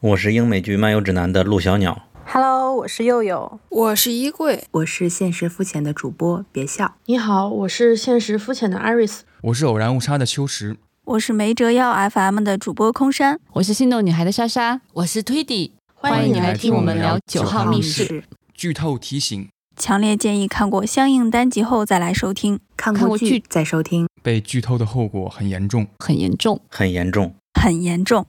我是英美剧漫游指南的陆小鸟。Hello，我是佑佑，我是衣柜，我是现实肤浅的主播，别笑。你好，我是现实肤浅的 Iris，我是偶然误差的秋实，我是没折腰 FM 的主播空山，我是心动女孩的莎莎，我是推底，欢迎你来听我们聊九号密室。剧透提醒：强烈建议看过相应单集后再来收听，看过剧。再收听。被剧透的后果很严重，很严重，很严重，很严重。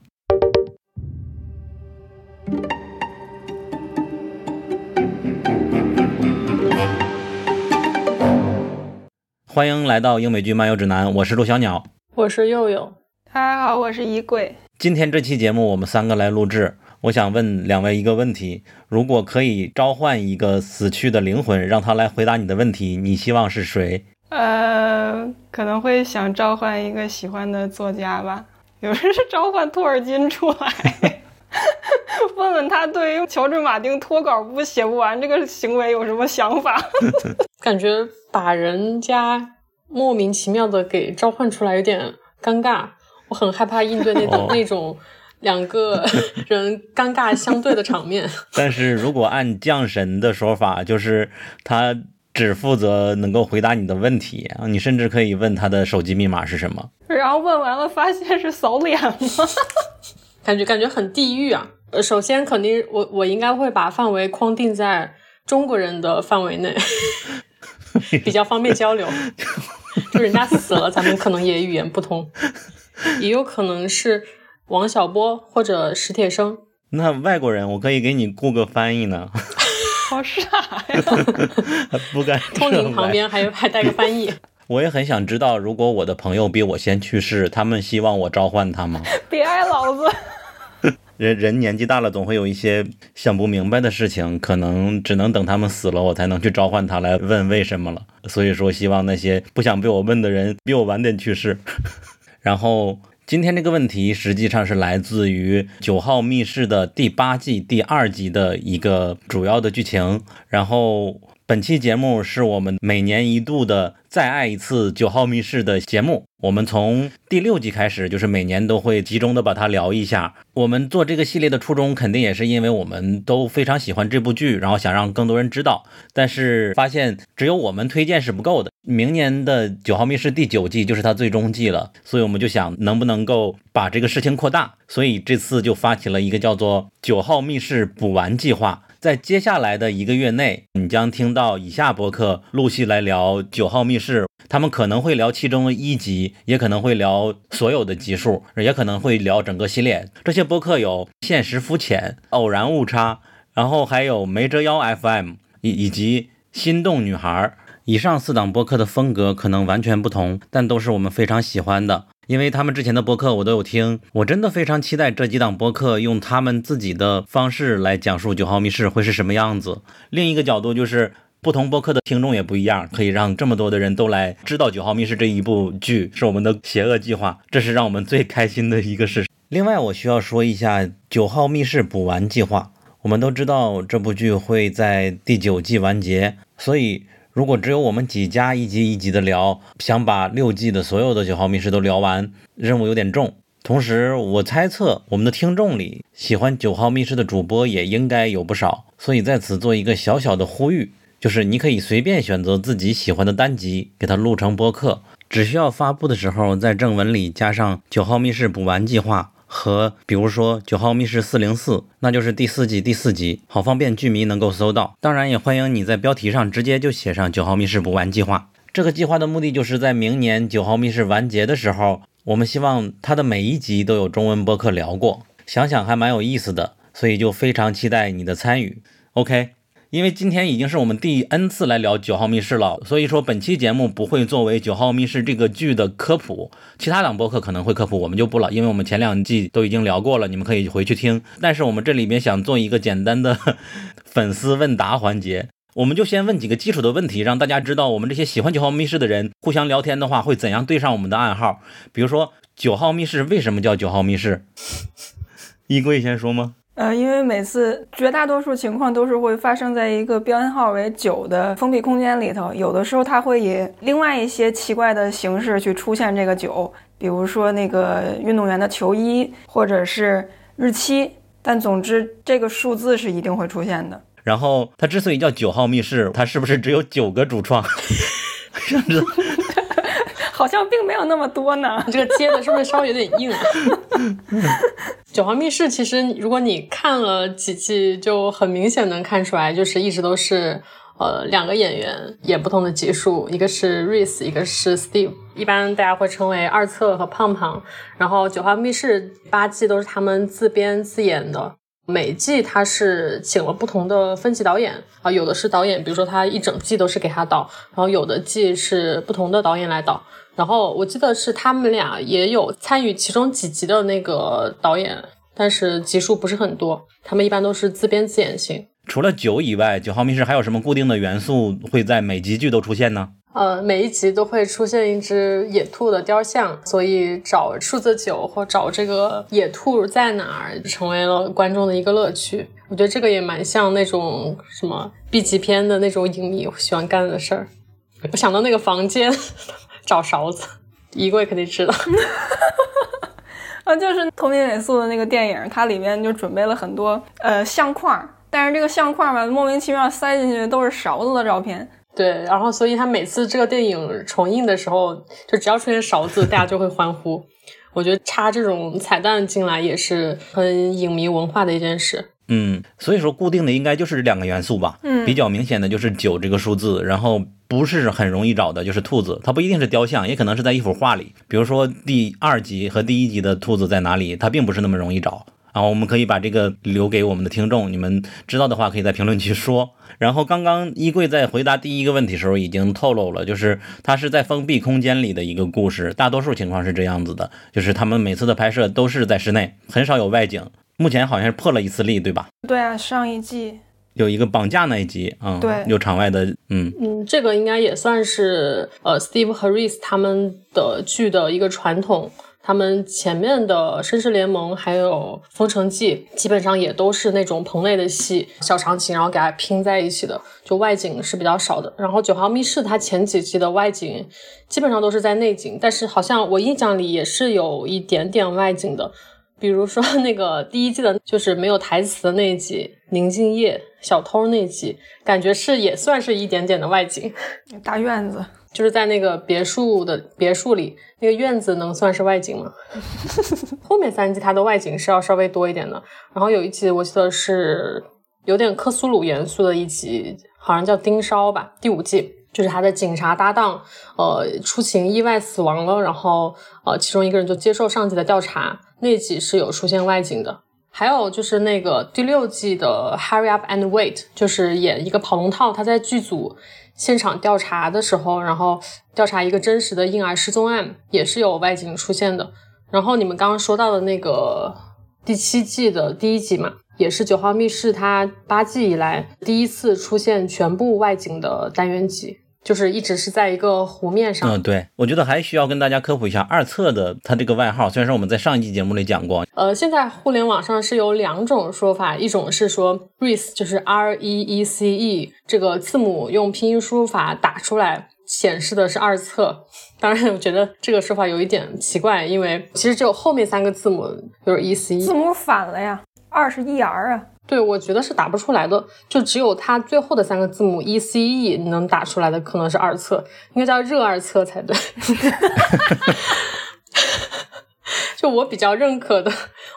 欢迎来到英美剧漫游指南，我是陆小鸟，我是佑佑，大家好，我是衣柜。今天这期节目我们三个来录制，我想问两位一个问题：如果可以召唤一个死去的灵魂，让他来回答你的问题，你希望是谁？呃，可能会想召唤一个喜欢的作家吧，有人是召唤托尔金出来，问问他对于乔治·马丁脱稿不写不完这个行为有什么想法？感觉把人家莫名其妙的给召唤出来有点尴尬，我很害怕应对那种、哦、那种两个人尴尬相对的场面。但是如果按降神的说法，就是他只负责能够回答你的问题，你甚至可以问他的手机密码是什么。然后问完了发现是扫脸吗？感觉感觉很地狱啊！呃，首先肯定我我应该会把范围框定在中国人的范围内。比较方便交流，就人家死了，咱们可能也语言不通，也有可能是王小波或者史铁生。那外国人，我可以给你雇个翻译呢。好傻呀！不敢。通灵旁边还有还带个翻译。我也很想知道，如果我的朋友比我先去世，他们希望我召唤他吗？别爱老子！人人年纪大了，总会有一些想不明白的事情，可能只能等他们死了，我才能去召唤他来问为什么了。所以说，希望那些不想被我问的人比我晚点去世。然后今天这个问题实际上是来自于《九号密室》的第八季第二集的一个主要的剧情。然后本期节目是我们每年一度的再爱一次九号密室的节目。我们从第六季开始，就是每年都会集中的把它聊一下。我们做这个系列的初衷，肯定也是因为我们都非常喜欢这部剧，然后想让更多人知道。但是发现只有我们推荐是不够的。明年的《九号密室》第九季就是它最终季了，所以我们就想能不能够把这个事情扩大。所以这次就发起了一个叫做“九号密室补完计划”。在接下来的一个月内，你将听到以下播客陆续来聊《九号密室》，他们可能会聊其中一集，也可能会聊所有的集数，也可能会聊整个系列。这些播客有现实肤浅、偶然误差，然后还有没折腰 FM 以以及心动女孩。以上四档播客的风格可能完全不同，但都是我们非常喜欢的。因为他们之前的播客我都有听，我真的非常期待这几档播客用他们自己的方式来讲述《九号密室》会是什么样子。另一个角度就是，不同播客的听众也不一样，可以让这么多的人都来知道《九号密室》这一部剧是我们的邪恶计划，这是让我们最开心的一个事。另外，我需要说一下《九号密室》补完计划。我们都知道这部剧会在第九季完结，所以。如果只有我们几家一集一集的聊，想把六季的所有的九号密室都聊完，任务有点重。同时，我猜测我们的听众里喜欢九号密室的主播也应该有不少，所以在此做一个小小的呼吁，就是你可以随便选择自己喜欢的单集，给它录成播客，只需要发布的时候在正文里加上九号密室补完计划。和比如说九号密室四零四，那就是第四季第四集，好方便剧迷能够搜到。当然也欢迎你在标题上直接就写上九号密室补完计划。这个计划的目的就是在明年九号密室完结的时候，我们希望它的每一集都有中文播客聊过，想想还蛮有意思的，所以就非常期待你的参与。OK。因为今天已经是我们第 N 次来聊《九号密室》了，所以说本期节目不会作为《九号密室》这个剧的科普，其他两播客可能会科普，我们就不了，因为我们前两季都已经聊过了，你们可以回去听。但是我们这里面想做一个简单的粉丝问答环节，我们就先问几个基础的问题，让大家知道我们这些喜欢《九号密室》的人互相聊天的话会怎样对上我们的暗号。比如说，《九号密室》为什么叫《九号密室》？衣柜先说吗？呃，因为每次绝大多数情况都是会发生在一个编号为九的封闭空间里头，有的时候它会以另外一些奇怪的形式去出现这个九，比如说那个运动员的球衣，或者是日期，但总之这个数字是一定会出现的。然后它之所以叫九号密室，它是不是只有九个主创？甚至好像并没有那么多呢。这个接的是不是稍微有点硬？九号密室其实如果你看了几季，就很明显能看出来，就是一直都是呃两个演员演不同的集数，一个是 Reese，一个是 Steve，一般大家会称为二侧和胖胖。然后九号密室八季都是他们自编自演的。每季他是请了不同的分级导演啊，有的是导演，比如说他一整季都是给他导，然后有的季是不同的导演来导。然后我记得是他们俩也有参与其中几集的那个导演，但是集数不是很多。他们一般都是自编自演型。除了九以外，九号密室还有什么固定的元素会在每集剧都出现呢？呃，每一集都会出现一只野兔的雕像，所以找数字九或找这个野兔在哪儿，成为了观众的一个乐趣。我觉得这个也蛮像那种什么 B 级片的那种影迷喜欢干的事儿。我想到那个房间找勺子，衣柜肯定知道。啊，就是同名美素的那个电影，它里面就准备了很多呃相框，但是这个相框吧，莫名其妙塞进去都是勺子的照片。对，然后所以他每次这个电影重映的时候，就只要出现勺子，大家就会欢呼。我觉得插这种彩蛋进来也是很影迷文化的一件事。嗯，所以说固定的应该就是这两个元素吧。嗯，比较明显的就是九这个数字，然后不是很容易找的就是兔子，它不一定是雕像，也可能是在一幅画里。比如说第二集和第一集的兔子在哪里，它并不是那么容易找。然后，我们可以把这个留给我们的听众，你们知道的话可以在评论区说。然后刚刚衣柜在回答第一个问题时候已经透露了，就是它是在封闭空间里的一个故事，大多数情况是这样子的，就是他们每次的拍摄都是在室内，很少有外景。目前好像是破了一次例，对吧？对啊，上一季有一个绑架那一集，嗯，对，有场外的，嗯嗯，这个应该也算是呃，Steve 和 Reese 他们的剧的一个传统。他们前面的《绅士联盟》还有《封城记》，基本上也都是那种棚内的戏，小场景，然后给它拼在一起的，就外景是比较少的。然后《九号密室》它前几季的外景基本上都是在内景，但是好像我印象里也是有一点点外景的，比如说那个第一季的，就是没有台词的那一集《宁静夜小偷》那集，感觉是也算是一点点的外景，大院子。就是在那个别墅的别墅里，那个院子能算是外景吗？后面三季它的外景是要稍微多一点的。然后有一集我记得是有点克苏鲁元素的一集，好像叫盯梢吧。第五季就是他的警察搭档，呃，出勤意外死亡了，然后呃，其中一个人就接受上级的调查，那集是有出现外景的。还有就是那个第六季的 Hurry Up and Wait，就是演一个跑龙套，他在剧组。现场调查的时候，然后调查一个真实的婴儿失踪案，也是有外景出现的。然后你们刚刚说到的那个第七季的第一集嘛，也是九号密室它八季以来第一次出现全部外景的单元集。就是一直是在一个湖面上。嗯，对，我觉得还需要跟大家科普一下二侧的它这个外号。虽然说我们在上一期节目里讲过，呃，现在互联网上是有两种说法，一种是说 Reese 就是 R E E C E 这个字母用拼音输入法打出来显示的是二侧。当然，我觉得这个说法有一点奇怪，因为其实只有后面三个字母就是 E C。字母反了呀，二是 E R 啊。对，我觉得是打不出来的，就只有它最后的三个字母 E C E 能打出来的，可能是二侧，应该叫热二侧才对。就我比较认可的，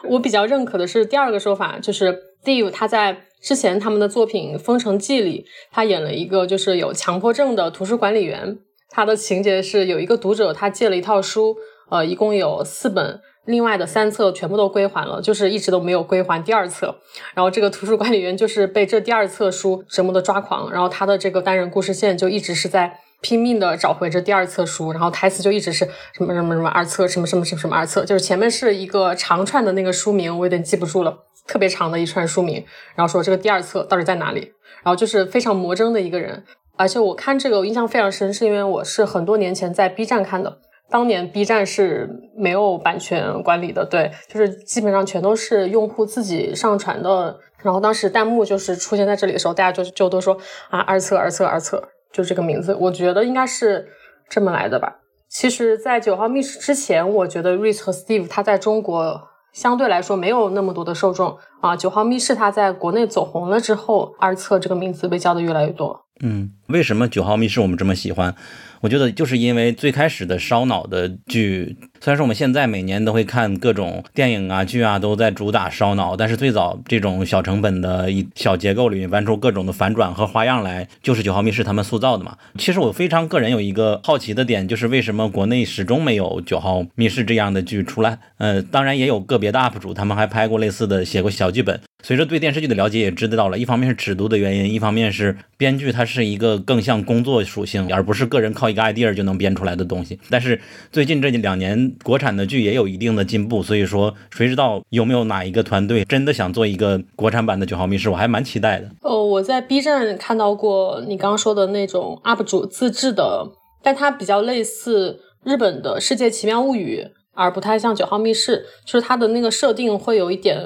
我比较认可的是第二个说法，就是 Dave 他在之前他们的作品《封城记》里，他演了一个就是有强迫症的图书管理员，他的情节是有一个读者他借了一套书，呃，一共有四本。另外的三册全部都归还了，就是一直都没有归还第二册。然后这个图书管理员就是被这第二册书折磨的抓狂，然后他的这个单人故事线就一直是在拼命的找回这第二册书，然后台词就一直是什么什么什么二册，什么什么什么什么二册，就是前面是一个长串的那个书名，我有点记不住了，特别长的一串书名，然后说这个第二册到底在哪里，然后就是非常魔怔的一个人。而且我看这个我印象非常深，是因为我是很多年前在 B 站看的。当年 B 站是没有版权管理的，对，就是基本上全都是用户自己上传的。然后当时弹幕就是出现在这里的时候，大家就就都说啊，二测二测二测，就这个名字，我觉得应该是这么来的吧。其实，在九号密室之前，我觉得 Reese 和 Steve 他在中国相对来说没有那么多的受众啊。九号密室它在国内走红了之后，二测这个名字被叫的越来越多。嗯，为什么九号密室我们这么喜欢？我觉得就是因为最开始的烧脑的剧，虽然说我们现在每年都会看各种电影啊、剧啊，都在主打烧脑，但是最早这种小成本的一小结构里面玩出各种的反转和花样来，就是九号密室他们塑造的嘛。其实我非常个人有一个好奇的点，就是为什么国内始终没有九号密室这样的剧出来？呃，当然也有个别的 UP 主，他们还拍过类似的，写过小剧本。随着对电视剧的了解，也知道了一方面是尺度的原因，一方面是编剧他是一个更像工作属性，而不是个人靠一个 idea 就能编出来的东西。但是最近这两年国产的剧也有一定的进步，所以说谁知道有没有哪一个团队真的想做一个国产版的九号密室，我还蛮期待的。哦，我在 B 站看到过你刚刚说的那种 UP 主自制的，但它比较类似日本的世界奇妙物语。而不太像九号密室，就是它的那个设定会有一点，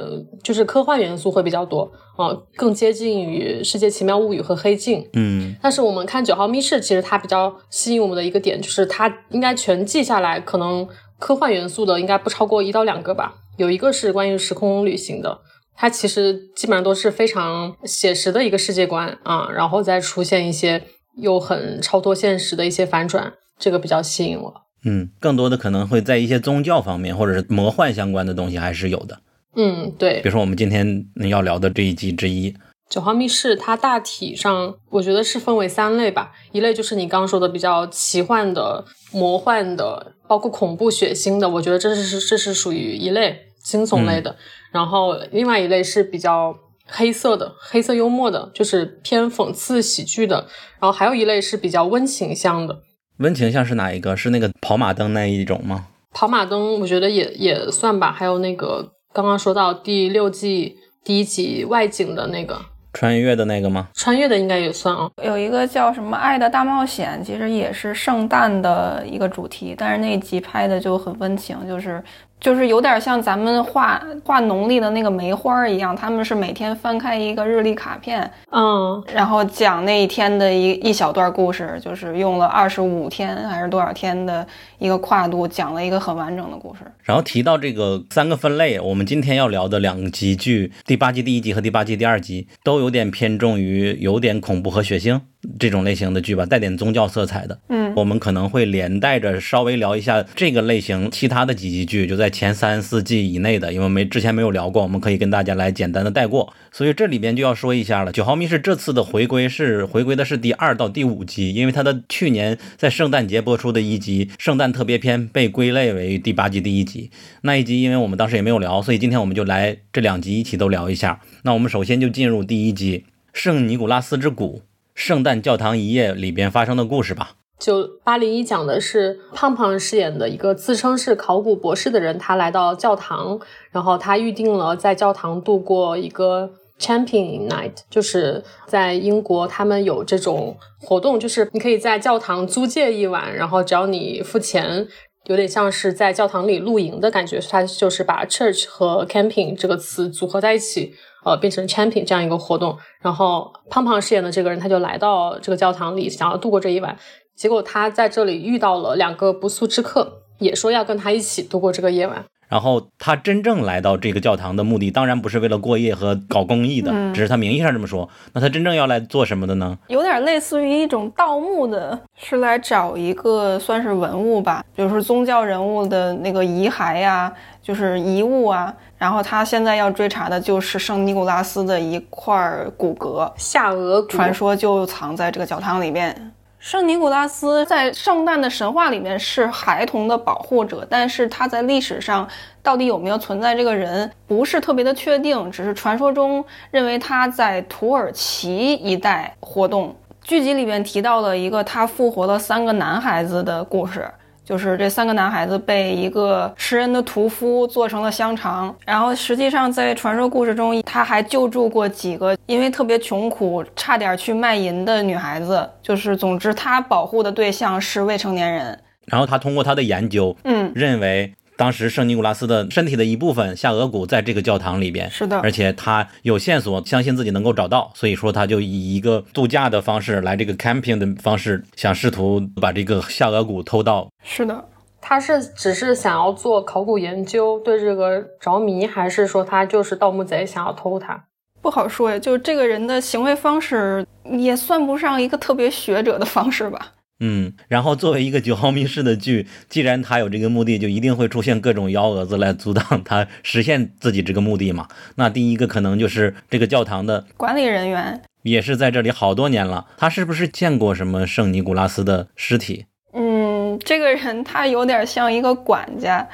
就是科幻元素会比较多，啊，更接近于世界奇妙物语和黑镜。嗯，但是我们看九号密室，其实它比较吸引我们的一个点，就是它应该全记下来，可能科幻元素的应该不超过一到两个吧。有一个是关于时空旅行的，它其实基本上都是非常写实的一个世界观啊，然后再出现一些又很超脱现实的一些反转，这个比较吸引我。嗯，更多的可能会在一些宗教方面，或者是魔幻相关的东西还是有的。嗯，对。比如说我们今天要聊的这一集之一，《九号密室》，它大体上我觉得是分为三类吧。一类就是你刚刚说的比较奇幻的、魔幻的，包括恐怖、血腥的，我觉得这是这是属于一类惊悚类的。然后另外一类是比较黑色的、黑色幽默的，就是偏讽刺喜剧的。然后还有一类是比较温情向的。温情像是哪一个？是那个跑马灯那一种吗？跑马灯，我觉得也也算吧。还有那个刚刚说到第六季第一集外景的那个穿越的那个吗？穿越的应该也算啊。有一个叫什么《爱的大冒险》，其实也是圣诞的一个主题，但是那集拍的就很温情，就是。就是有点像咱们画画农历的那个梅花一样，他们是每天翻开一个日历卡片，嗯，然后讲那一天的一一小段故事，就是用了二十五天还是多少天的一个跨度，讲了一个很完整的故事。然后提到这个三个分类，我们今天要聊的两集剧，第八集第一集和第八集第二集，都有点偏重于有点恐怖和血腥。这种类型的剧吧，带点宗教色彩的，嗯，我们可能会连带着稍微聊一下这个类型其他的几集剧，就在前三四季以内的，因为没之前没有聊过，我们可以跟大家来简单的带过。所以这里边就要说一下了，《九毫密室》这次的回归是回归的是第二到第五集，因为它的去年在圣诞节播出的一集圣诞特别篇被归类为第八季第一集。那一集因为我们当时也没有聊，所以今天我们就来这两集一起都聊一下。那我们首先就进入第一集《圣尼古拉斯之谷》。圣诞教堂一夜里边发生的故事吧。就八零一讲的是胖胖饰演的一个自称是考古博士的人，他来到教堂，然后他预定了在教堂度过一个 Champion Night，就是在英国他们有这种活动，就是你可以在教堂租借一晚，然后只要你付钱，有点像是在教堂里露营的感觉。它就是把 church 和 camping 这个词组合在一起。呃，变成 champion 这样一个活动，然后胖胖饰演的这个人他就来到这个教堂里，想要度过这一晚。结果他在这里遇到了两个不速之客，也说要跟他一起度过这个夜晚。然后他真正来到这个教堂的目的，当然不是为了过夜和搞公益的，只是他名义上这么说。那他真正要来做什么的呢？有点类似于一种盗墓的，是来找一个算是文物吧，比如说宗教人物的那个遗骸呀，就是遗物啊。然后他现在要追查的就是圣尼古拉斯的一块骨骼，下颚骨，传说就藏在这个教堂里面。圣尼古拉斯在圣诞的神话里面是孩童的保护者，但是他在历史上到底有没有存在这个人，不是特别的确定，只是传说中认为他在土耳其一带活动。剧集里面提到了一个他复活了三个男孩子的故事。就是这三个男孩子被一个食人的屠夫做成了香肠，然后实际上在传说故事中，他还救助过几个因为特别穷苦，差点去卖淫的女孩子。就是总之，他保护的对象是未成年人。然后他通过他的研究，嗯，认为。当时圣尼古拉斯的身体的一部分下颚骨在这个教堂里边，是的，而且他有线索，相信自己能够找到，所以说他就以一个度假的方式来这个 camping 的方式，想试图把这个下颚骨偷到。是的，他是只是想要做考古研究，对这个着迷，还是说他就是盗墓贼想要偷他？不好说呀，就这个人的行为方式也算不上一个特别学者的方式吧。嗯，然后作为一个九号密室的剧，既然他有这个目的，就一定会出现各种幺蛾子来阻挡他实现自己这个目的嘛。那第一个可能就是这个教堂的管理人员，也是在这里好多年了，他是不是见过什么圣尼古拉斯的尸体？嗯，这个人他有点像一个管家。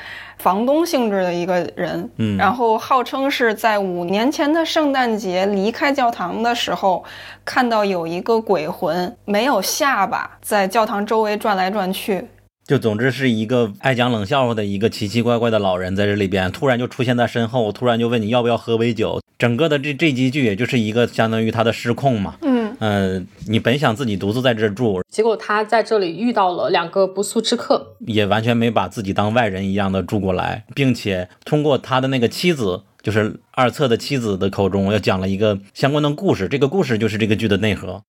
房东性质的一个人，嗯，然后号称是在五年前的圣诞节离开教堂的时候，看到有一个鬼魂没有下巴，在教堂周围转来转去。就总之是一个爱讲冷笑话的一个奇奇怪怪的老人在这里边，突然就出现在身后，突然就问你要不要喝杯酒。整个的这这集剧也就是一个相当于他的失控嘛，嗯嗯，你本想自己独自在这住，结果他在这里遇到了两个不速之客，也完全没把自己当外人一样的住过来，并且通过他的那个妻子，就是二册的妻子的口中，要讲了一个相关的故事。这个故事就是这个剧的内核。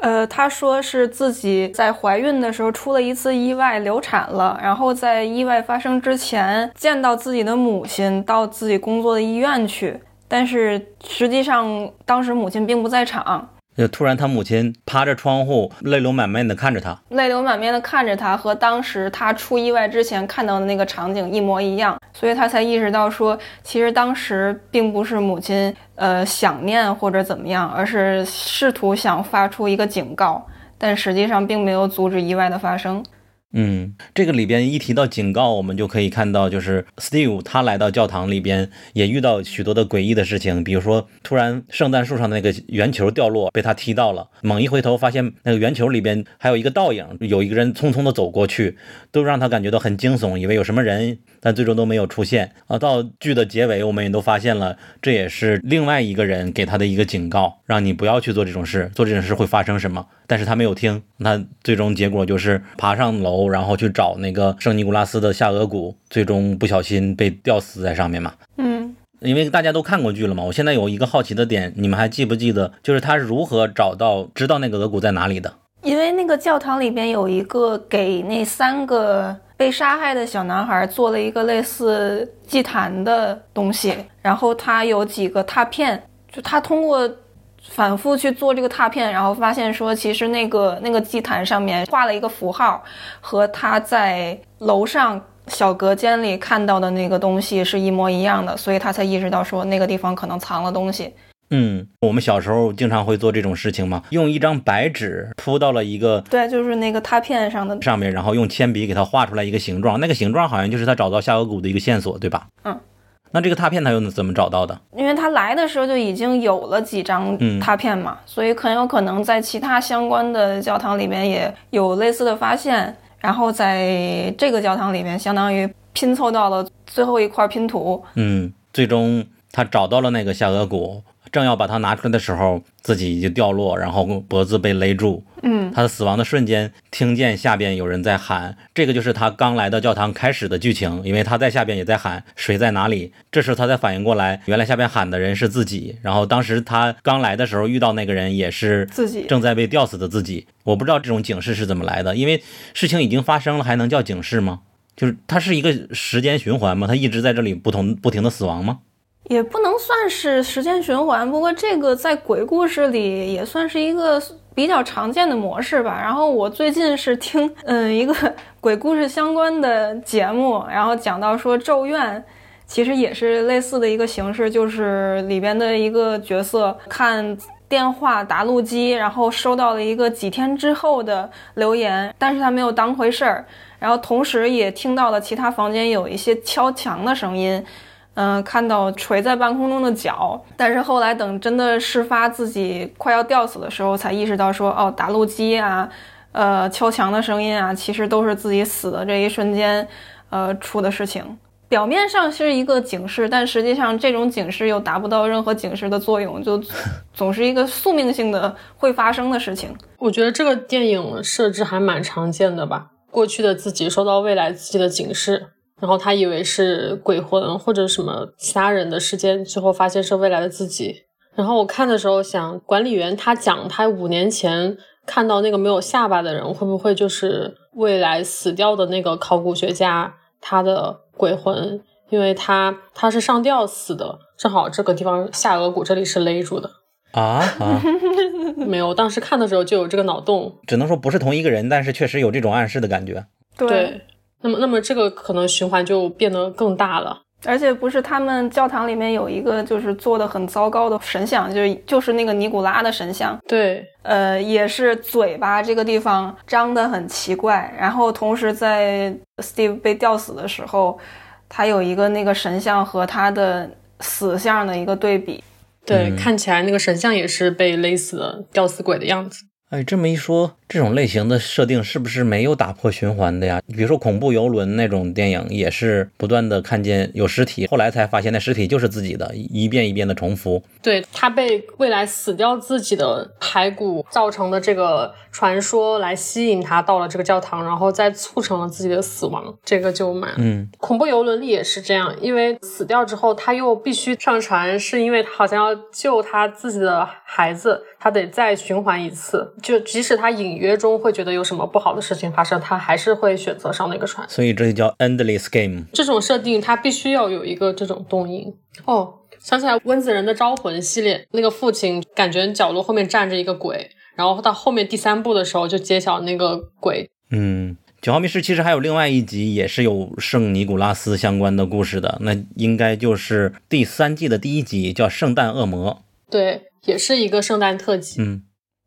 呃，他说是自己在怀孕的时候出了一次意外，流产了，然后在意外发生之前见到自己的母亲，到自己工作的医院去，但是实际上当时母亲并不在场。就突然，他母亲趴着窗户，泪流满面的看着他，泪流满面的看着他，和当时他出意外之前看到的那个场景一模一样，所以他才意识到说，其实当时并不是母亲呃想念或者怎么样，而是试图想发出一个警告，但实际上并没有阻止意外的发生。嗯，这个里边一提到警告，我们就可以看到，就是 Steve 他来到教堂里边，也遇到许多的诡异的事情，比如说突然圣诞树上的那个圆球掉落，被他踢到了，猛一回头发现那个圆球里边还有一个倒影，有一个人匆匆的走过去，都让他感觉到很惊悚，以为有什么人，但最终都没有出现啊。到剧的结尾，我们也都发现了，这也是另外一个人给他的一个警告，让你不要去做这种事，做这种事会发生什么。但是他没有听，那最终结果就是爬上楼，然后去找那个圣尼古拉斯的下颚骨，最终不小心被吊死在上面嘛。嗯，因为大家都看过剧了嘛，我现在有一个好奇的点，你们还记不记得，就是他如何找到知道那个额骨在哪里的？因为那个教堂里边有一个给那三个被杀害的小男孩做了一个类似祭坛的东西，然后他有几个拓片，就他通过。反复去做这个拓片，然后发现说，其实那个那个祭坛上面画了一个符号，和他在楼上小隔间里看到的那个东西是一模一样的，所以他才意识到说那个地方可能藏了东西。嗯，我们小时候经常会做这种事情嘛，用一张白纸铺到了一个对，就是那个拓片上的上面，然后用铅笔给它画出来一个形状，那个形状好像就是他找到下颌骨的一个线索，对吧？嗯。那这个拓片他又怎么找到的？因为他来的时候就已经有了几张拓片嘛，所以很有可能在其他相关的教堂里面也有类似的发现，然后在这个教堂里面相当于拼凑到了最后一块拼图。嗯，最终他找到了那个下颌骨。正要把它拿出来的时候，自己就掉落，然后脖子被勒住。嗯，他的死亡的瞬间，听见下边有人在喊，这个就是他刚来到教堂开始的剧情，因为他在下边也在喊谁在哪里。这时候他才反应过来，原来下边喊的人是自己。然后当时他刚来的时候遇到那个人也是自己正在被吊死的自己。我不知道这种警示是怎么来的，因为事情已经发生了，还能叫警示吗？就是它是一个时间循环吗？他一直在这里不同不停的死亡吗？也不能算是时间循环，不过这个在鬼故事里也算是一个比较常见的模式吧。然后我最近是听 嗯一个鬼故事相关的节目，然后讲到说《咒怨》其实也是类似的一个形式，就是里边的一个角色看电话答录机，然后收到了一个几天之后的留言，但是他没有当回事儿，然后同时也听到了其他房间有一些敲墙的声音。嗯，看到垂在半空中的脚，但是后来等真的事发自己快要吊死的时候，才意识到说，哦，打路机啊，呃，敲墙的声音啊，其实都是自己死的这一瞬间，呃，出的事情。表面上是一个警示，但实际上这种警示又达不到任何警示的作用，就总是一个宿命性的会发生的事情。我觉得这个电影设置还蛮常见的吧，过去的自己收到未来自己的警示。然后他以为是鬼魂或者什么其他人的事件，最后发现是未来的自己。然后我看的时候想，管理员他讲他五年前看到那个没有下巴的人，会不会就是未来死掉的那个考古学家他的鬼魂？因为他他是上吊死的，正好这个地方下颌骨这里是勒住的。啊啊，没有，当时看的时候就有这个脑洞。只能说不是同一个人，但是确实有这种暗示的感觉。对，那么那么这个可能循环就变得更大了。而且不是他们教堂里面有一个就是做的很糟糕的神像，就是就是那个尼古拉的神像。对，呃，也是嘴巴这个地方张得很奇怪，然后同时在 Steve 被吊死的时候，他有一个那个神像和他的死相的一个对比。对，嗯看起来那个神像也是被勒死的吊死鬼的样子。哎，这么一说，这种类型的设定是不是没有打破循环的呀？比如说恐怖游轮那种电影，也是不断的看见有尸体，后来才发现那尸体就是自己的，一遍一遍的重复。对他被未来死掉自己的骸骨造成的这个传说来吸引他到了这个教堂，然后再促成了自己的死亡，这个就蛮嗯，恐怖游轮里也是这样，因为死掉之后他又必须上船，是因为他好像要救他自己的孩子，他得再循环一次。就即使他隐约中会觉得有什么不好的事情发生，他还是会选择上那个船。所以这就叫 endless game。这种设定，它必须要有一个这种动因。哦，想起来《温子仁的招魂》系列，那个父亲感觉角落后面站着一个鬼，然后到后面第三部的时候就揭晓那个鬼。嗯，九号密室其实还有另外一集也是有圣尼古拉斯相关的故事的，那应该就是第三季的第一集，叫《圣诞恶魔》。对，也是一个圣诞特辑。嗯，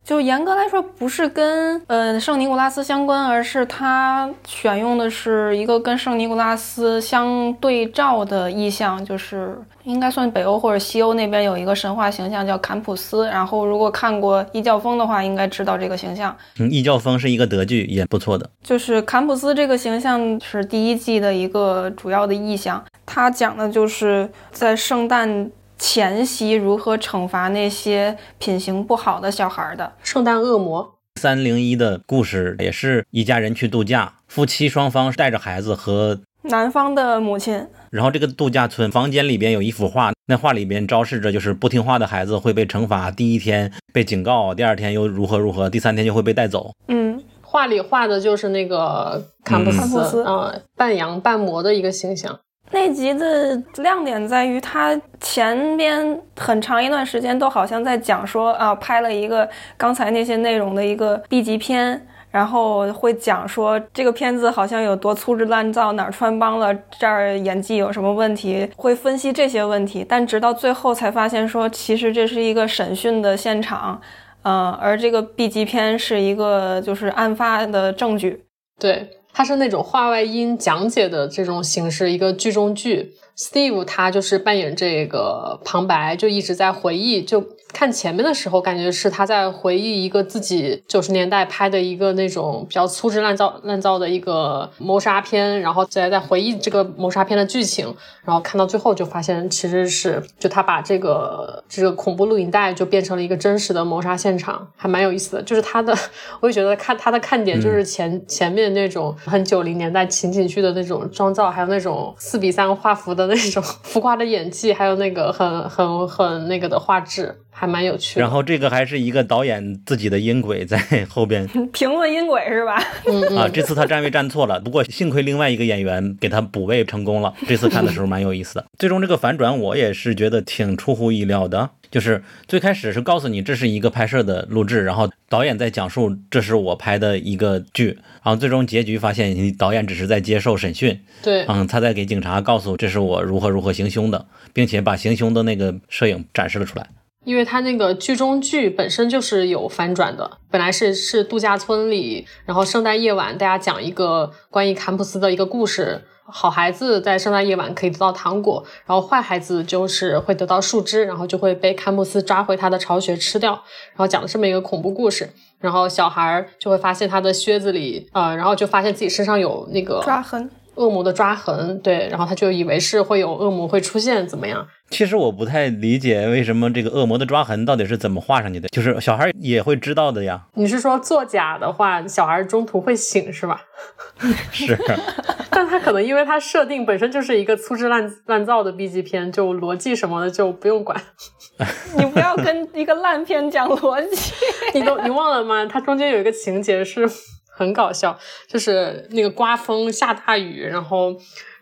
就严格来说，不是跟呃圣尼古拉斯相关，而是他选用的是一个跟圣尼古拉斯相对照的意象，就是应该算北欧或者西欧那边有一个神话形象叫坎普斯。然后如果看过《异教风》的话，应该知道这个形象。嗯，异教风是一个德剧，也不错的。就是坎普斯这个形象是第一季的一个主要的意象，它讲的就是在圣诞前夕如何惩罚那些品行不好的小孩的。圣诞恶魔，三零一的故事也是一家人去度假，夫妻双方带着孩子和，男方的母亲然后这个度假村房间里边有一幅画，那画里边昭示着就是不听话的孩子会被惩罚，第一天被警告，第二天又如何如何，第三天就会被带走。嗯，画里画的就是那个坎普嗯斯，坎普斯呃半羊半魔的一个形象。那集的亮点在于，它前边很长一段时间都好像在讲说啊，拍了一个刚才那些内容的一个 B 级片，然后会讲说这个片子好像有多粗制滥造，哪儿穿帮了，这儿演技有什么问题，会分析这些问题。但直到最后才发现说，其实这是一个审讯的现场，呃，而这个 B 级片是一个就是案发的证据。对，它是那种话外音讲解的这种形式，一个剧中剧。Steve 他就是扮演这个旁白，就一直在回忆。就看前面的时候，感觉是他在回忆一个自己九十年代拍的一个那种比较粗制滥造、滥造的一个谋杀片，然后再在回忆这个谋杀片的剧情。然后看到最后，就发现其实是就他把这个这个恐怖录影带就变成了一个真实的谋杀现场，还蛮有意思的。就是他的，我也觉得看他的看点就是前、前面那种很九零年代情景剧的那种妆造，还有那种四比三画幅的那种 浮夸的演技，还有那个很很很那个的画质，还蛮有趣的。然后这个还是一个导演自己的音轨在 后边 评论音轨是吧？嗯嗯啊，这次他站位站错了，不过幸亏另外一个演员给他补位成功了。这次看的时候蛮有意思的。最终这个反转我也是觉得挺出乎意料的，就是最开始是告诉你这是一个拍摄的录制，然后导演在讲述这是我拍的一个剧，然后最终结局发现导演只是在接受审讯，对，嗯，他在给警察告诉这是我如何如何行凶的，并且把行凶的那个摄影展示了出来。因为他那个剧中剧本身就是有反转的，本来是是度假村里，然后圣诞夜晚大家讲一个关于坎普斯的一个故事。好孩子在圣诞夜晚可以得到糖果，然后坏孩子就是会得到树枝，然后就会被坎普斯抓回他的巢穴吃掉。然后讲的这么一个恐怖故事，然后小孩儿就会发现他的靴子里，呃，然后就发现自己身上有那个抓痕。恶魔的抓痕，对，然后他就以为是会有恶魔会出现，怎么样？其实我不太理解为什么这个恶魔的抓痕到底是怎么画上去的，就是小孩也会知道的呀。你是说作假的话，小孩中途会醒是吧？是，但他可能因为他设定本身就是一个粗制滥滥造的 B 级片，就逻辑什么的就不用管。你不要跟一个烂片讲逻辑。你都你忘了吗？它中间有一个情节是很搞笑，就是那个刮风下大雨，然后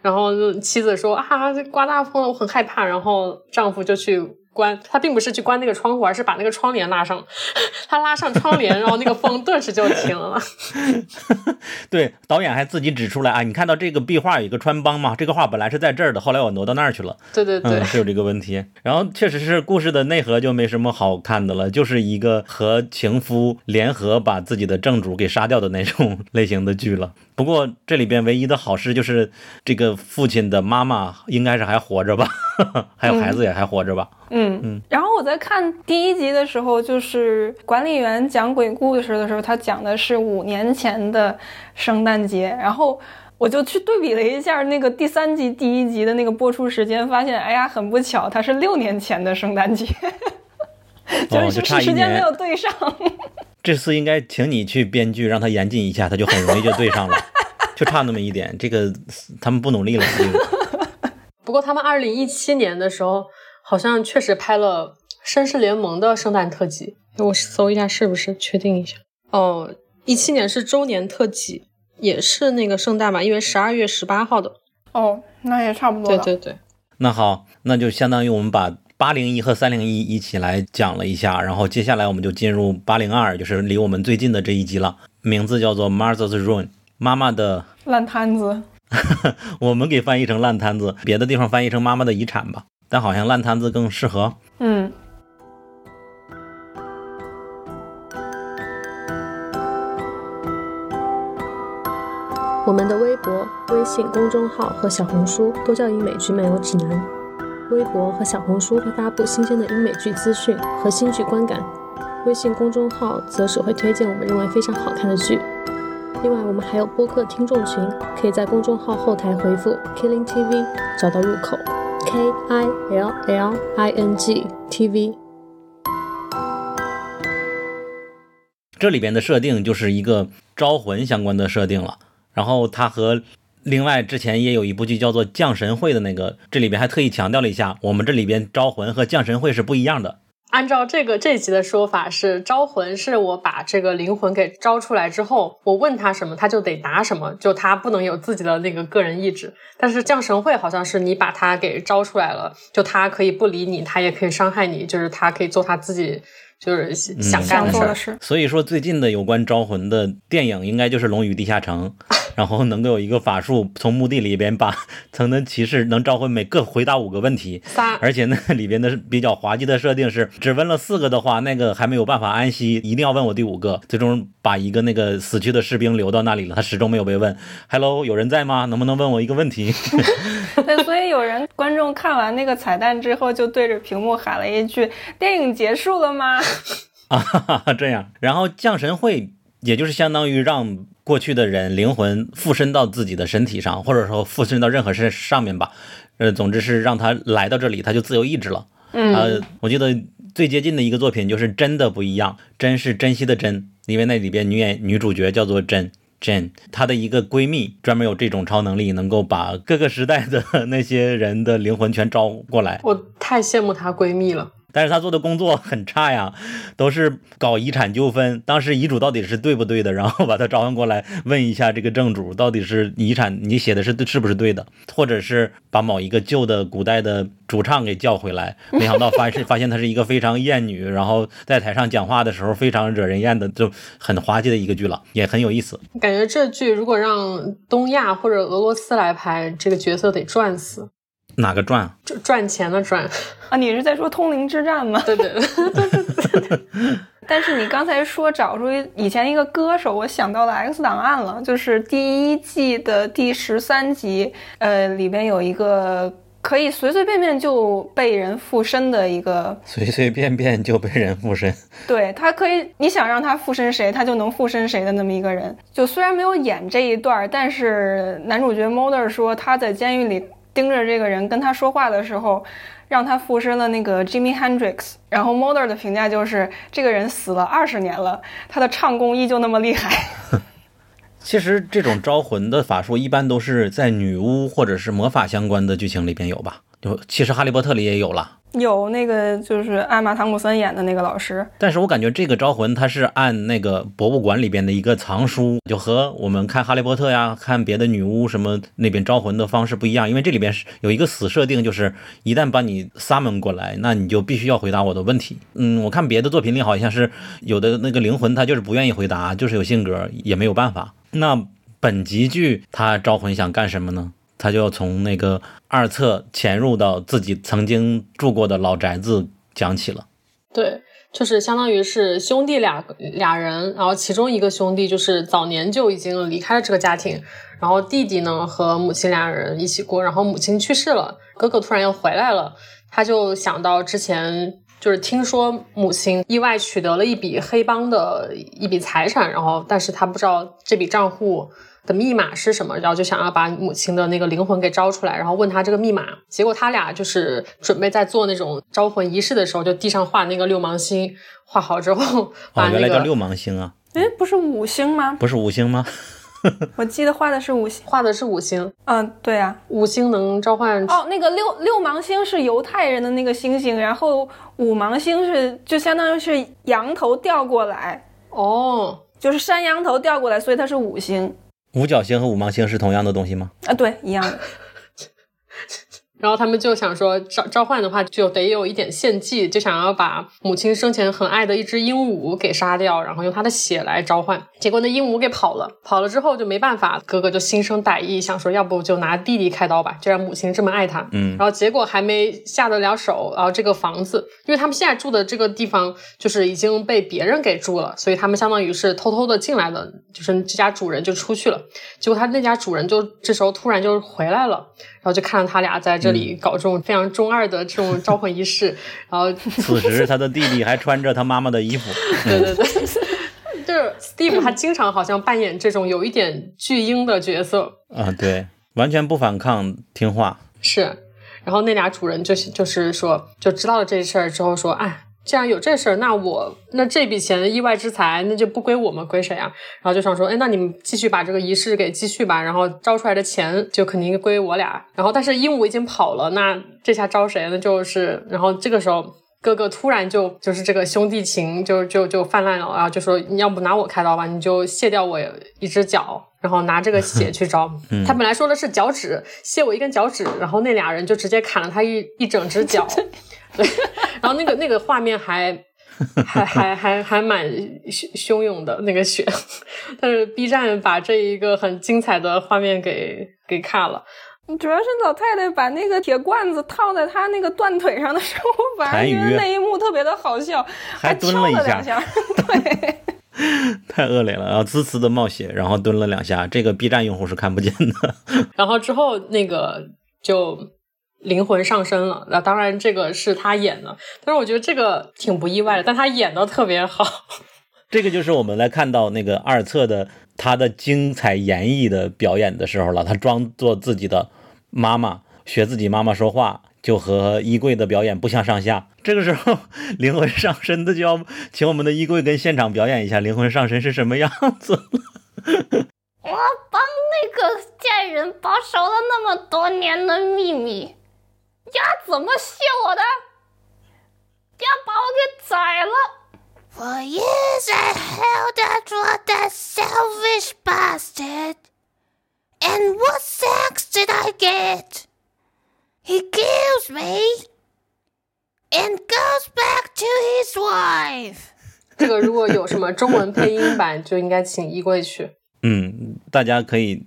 然后妻子说啊，这刮大风了，我很害怕，然后丈夫就去。关他并不是去关那个窗户，而是把那个窗帘拉上。他拉上窗帘，然后那个风顿时就停了。对，导演还自己指出来啊，你看到这个壁画有一个穿帮嘛？这个画本来是在这儿的，后来我挪到那儿去了。对对对，是有这个问题。然后确实是故事的内核就没什么好看的了，就是一个和情夫联合把自己的正主给杀掉的那种 类型的剧了。不过这里边唯一的好事就是这个父亲的妈妈应该是还活着吧，还有孩子也还活着吧。嗯嗯。然后我在看第一集的时候，就是管理员讲鬼故事的时候，他讲的是五年前的圣诞节，然后我就去对比了一下那个第三集第一集的那个播出时间，发现哎呀，很不巧，它是六年前的圣诞节，就是时间没有对上。这次应该请你去编剧，让他严谨一下，他就很容易就对上了，就差那么一点。这个他们不努力了。不过他们二零一七年的时候，好像确实拍了《绅士联盟》的圣诞特辑。我搜一下是不是，确定一下。哦，一七年是周年特辑，也是那个圣诞嘛，因为十二月十八号的。哦，那也差不多。对对对。那好，那就相当于我们把。八零一和三零一一起来讲了一下，然后接下来我们就进入八零二，就是离我们最近的这一集了，名字叫做《Mother's Ruin》，妈妈的烂摊子。我们给翻译成烂摊子，别的地方翻译成妈妈的遗产吧，但好像烂摊子更适合。嗯。我们的微博、微信公众号和小红书都叫英美剧漫游指南。微博和小红书会发布新鲜的英美剧资讯和新剧观感，微信公众号则是会推荐我们认为非常好看的剧。另外，我们还有播客听众群，可以在公众号后台回复 “Killing TV” 找到入口，K I L L I N G T V。这里边的设定就是一个招魂相关的设定了，然后它和。另外，之前也有一部剧叫做《降神会》的那个，这里边还特意强调了一下，我们这里边招魂和降神会是不一样的。按照这个这一集的说法，是招魂是我把这个灵魂给招出来之后，我问他什么，他就得答什么，就他不能有自己的那个个人意志。但是降神会好像是你把他给招出来了，就他可以不理你，他也可以伤害你，就是他可以做他自己就是想干的事。所以说，最近的有关招魂的电影，应该就是《龙与地下城》。然后能够有一个法术从墓地里边把 层层骑士能召回每个回答五个问题，而且那里边的比较滑稽的设定是，只问了四个的话，那个还没有办法安息，一定要问我第五个，最终把一个那个死去的士兵留到那里了，他始终没有被问。Hello，有人在吗？能不能问我一个问题？对，所以有人观众看完那个彩蛋之后，就对着屏幕喊了一句：“电影结束了吗？” 啊，这样，然后降神会。也就是相当于让过去的人灵魂附身到自己的身体上，或者说附身到任何身上面吧。呃，总之是让他来到这里，他就自由意志了。嗯，呃，我记得最接近的一个作品就是《真的不一样》，真是珍惜的真，因为那里边女演女主角叫做真真，她的一个闺蜜专门有这种超能力，能够把各个时代的 那些人的灵魂全招过来。我太羡慕她闺蜜了。但是他做的工作很差呀，都是搞遗产纠纷。当时遗嘱到底是对不对的？然后把他召唤过来问一下这个正主，到底是遗产你写的是是不是对的？或者是把某一个旧的古代的主唱给叫回来，没想到发现 发现她是一个非常艳女，然后在台上讲话的时候非常惹人厌的，就很滑稽的一个剧了，也很有意思。感觉这剧如果让东亚或者俄罗斯来拍，这个角色得赚死。哪个赚？就赚钱的赚 啊！你是在说《通灵之战》吗？对对对。但是你刚才说找出以前一个歌手，我想到了《X 档案》了，就是第一季的第十三集，呃，里边有一个可以随随便便就被人附身的一个，随随便便就被人附身。对他可以，你想让他附身谁，他就能附身谁的那么一个人。就虽然没有演这一段，但是男主角 Mulder 说他在监狱里。盯着这个人跟他说话的时候，让他附身了那个 Jimi Hendrix，然后 Moder 的评价就是这个人死了二十年了，他的唱功依旧那么厉害。其实这种招魂的法术一般都是在女巫或者是魔法相关的剧情里边有吧？就其实哈利波特里也有了。有那个就是艾玛汤姆森演的那个老师，但是我感觉这个招魂它是按那个博物馆里边的一个藏书，就和我们看哈利波特呀、看别的女巫什么那边招魂的方式不一样，因为这里边是有一个死设定，就是一旦把你 summon 过来，那你就必须要回答我的问题。嗯，我看别的作品里好像是有的那个灵魂他就是不愿意回答，就是有性格，也没有办法。那本集剧他招魂想干什么呢？他就要从那个二侧潜入到自己曾经住过的老宅子讲起了。对，就是相当于是兄弟俩俩人，然后其中一个兄弟就是早年就已经离开了这个家庭，然后弟弟呢和母亲俩人一起过，然后母亲去世了，哥哥突然又回来了，他就想到之前就是听说母亲意外取得了一笔黑帮的一笔财产，然后但是他不知道这笔账户。的密码是什么？然后就想要把母亲的那个灵魂给招出来，然后问他这个密码。结果他俩就是准备在做那种招魂仪式的时候，就地上画那个六芒星，画好之后 把那个原来叫六芒星啊？哎，不是五星吗？不是五星吗？我记得画的是五星，画的是五星。嗯，对啊，五星能召唤哦。那个六六芒星是犹太人的那个星星，然后五芒星是就相当于是羊头掉过来哦，就是山羊头掉过来，所以它是五星。五角星和五芒星是同样的东西吗？啊，对，一样的。然后他们就想说召召唤的话就得有一点献祭，就想要把母亲生前很爱的一只鹦鹉给杀掉，然后用它的血来召唤。结果那鹦鹉给跑了，跑了之后就没办法，哥哥就心生歹意，想说要不就拿弟弟开刀吧，就让母亲这么爱他。嗯。然后结果还没下得了手，然后这个房子，因为他们现在住的这个地方就是已经被别人给住了，所以他们相当于是偷偷的进来的，就是这家主人就出去了。结果他那家主人就这时候突然就回来了。然后就看到他俩在这里搞这种非常中二的这种招魂仪式，然后 此时他的弟弟还穿着他妈妈的衣服。对对对，就是 Steve，他经常好像扮演这种有一点巨婴的角色啊，对，完全不反抗，听话。是，然后那俩主人就是就是说，就知道了这事儿之后说，哎。既然有这事儿，那我那这笔钱意外之财，那就不归我们，归谁啊？然后就想说，哎，那你们继续把这个仪式给继续吧，然后招出来的钱就肯定归我俩。然后，但是鹦鹉已经跑了，那这下招谁呢？就是，然后这个时候哥哥突然就就是这个兄弟情就就就泛滥了，然后就说，你要不拿我开刀吧，你就卸掉我一只脚，然后拿这个 血去招。他本来说的是脚趾，卸我一根脚趾，然后那俩人就直接砍了他一一整只脚。对，然后那个那个画面还还还还还蛮汹汹涌的那个血，但是 B 站把这一个很精彩的画面给给看了。主要是老太太把那个铁罐子套在她那个断腿上的时候，反而觉得那一幕特别的好笑，还蹲了一下，对，太恶劣了，然后滋滋的冒血，然后蹲了两下，这个 B 站用户是看不见的。然后之后那个就。灵魂上身了，那当然这个是他演的，但是我觉得这个挺不意外的，但他演的特别好。这个就是我们来看到那个二册的他的精彩演绎的表演的时候了，他装作自己的妈妈，学自己妈妈说话，就和衣柜的表演不相上下。这个时候灵魂上身的就要请我们的衣柜跟现场表演一下灵魂上身是什么样子了。我帮那个贱人保守了那么多年的秘密。要怎么谢我的？要把我给宰了！For years I held out for that selfish bastard, and what thanks did I get? He kills me and goes back to his wife. 这个如果有什么中文配音版，就应该请衣柜去。嗯，大家可以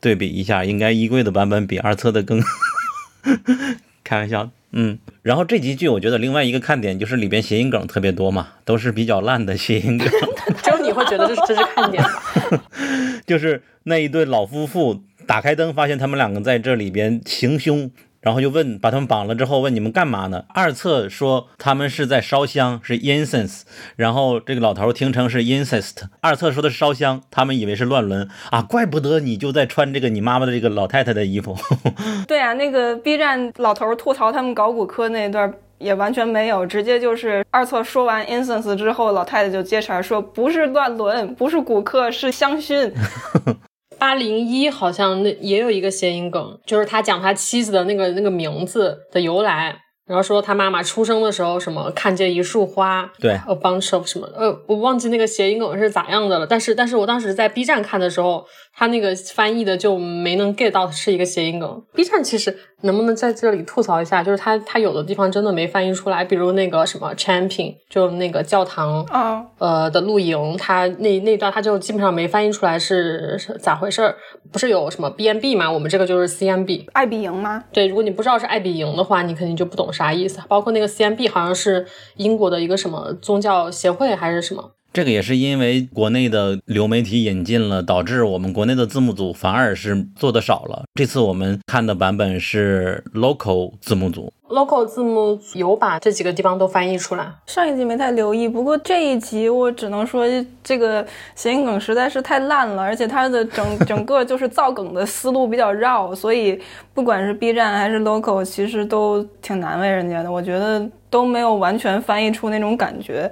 对比一下，应该衣柜的版本比二册的更。开玩笑，嗯，然后这集剧我觉得另外一个看点就是里边谐音梗特别多嘛，都是比较烂的谐音梗。只有你会觉得这是这是看点吧？就是那一对老夫妇打开灯，发现他们两个在这里边行凶，然后就问，把他们绑了之后问你们干嘛呢？二册说他们是在烧香，是 incense，然后这个老头听成是 incest。二册说的是烧香，他们以为是乱伦啊，怪不得你就在穿这个你妈妈的这个老太太的衣服。对啊，那个 B 站老头吐槽他们搞骨科那段也完全没有，直接就是二册说完 incense 之后，老太太就接茬儿说不是乱伦，不是骨科，是香薰。八零一好像那也有一个谐音梗，就是他讲他妻子的那个那个名字的由来，然后说他妈妈出生的时候什么看见一束花，对，a bunch of 什么，呃，我忘记那个谐音梗是咋样的了，但是但是我当时在 B 站看的时候，他那个翻译的就没能 get 到是一个谐音梗。B 站其实能不能在这里吐槽一下，就是他他有的地方真的没翻译出来，比如那个什么 champion，就那个教堂啊，呃的露营，他那那段他就基本上没翻译出来是是咋回事儿？不是有什么 B N B 吗？我们这个就是 C M B。爱彼迎吗？对，如果你不知道是爱彼迎的话，你肯定就不懂啥意思。包括那个 C M B 好像是英国的一个什么宗教协会还是什么。这个也是因为国内的流媒体引进了，导致我们国内的字幕组反而是做的少了。这次我们看的版本是 local 字幕组。local 字幕有把这几个地方都翻译出来。上一集没太留意，不过这一集我只能说这个谐音梗实在是太烂了，而且它的整整个就是造梗的思路比较绕，所以不管是 B 站还是 local，其实都挺难为人家的。我觉得都没有完全翻译出那种感觉，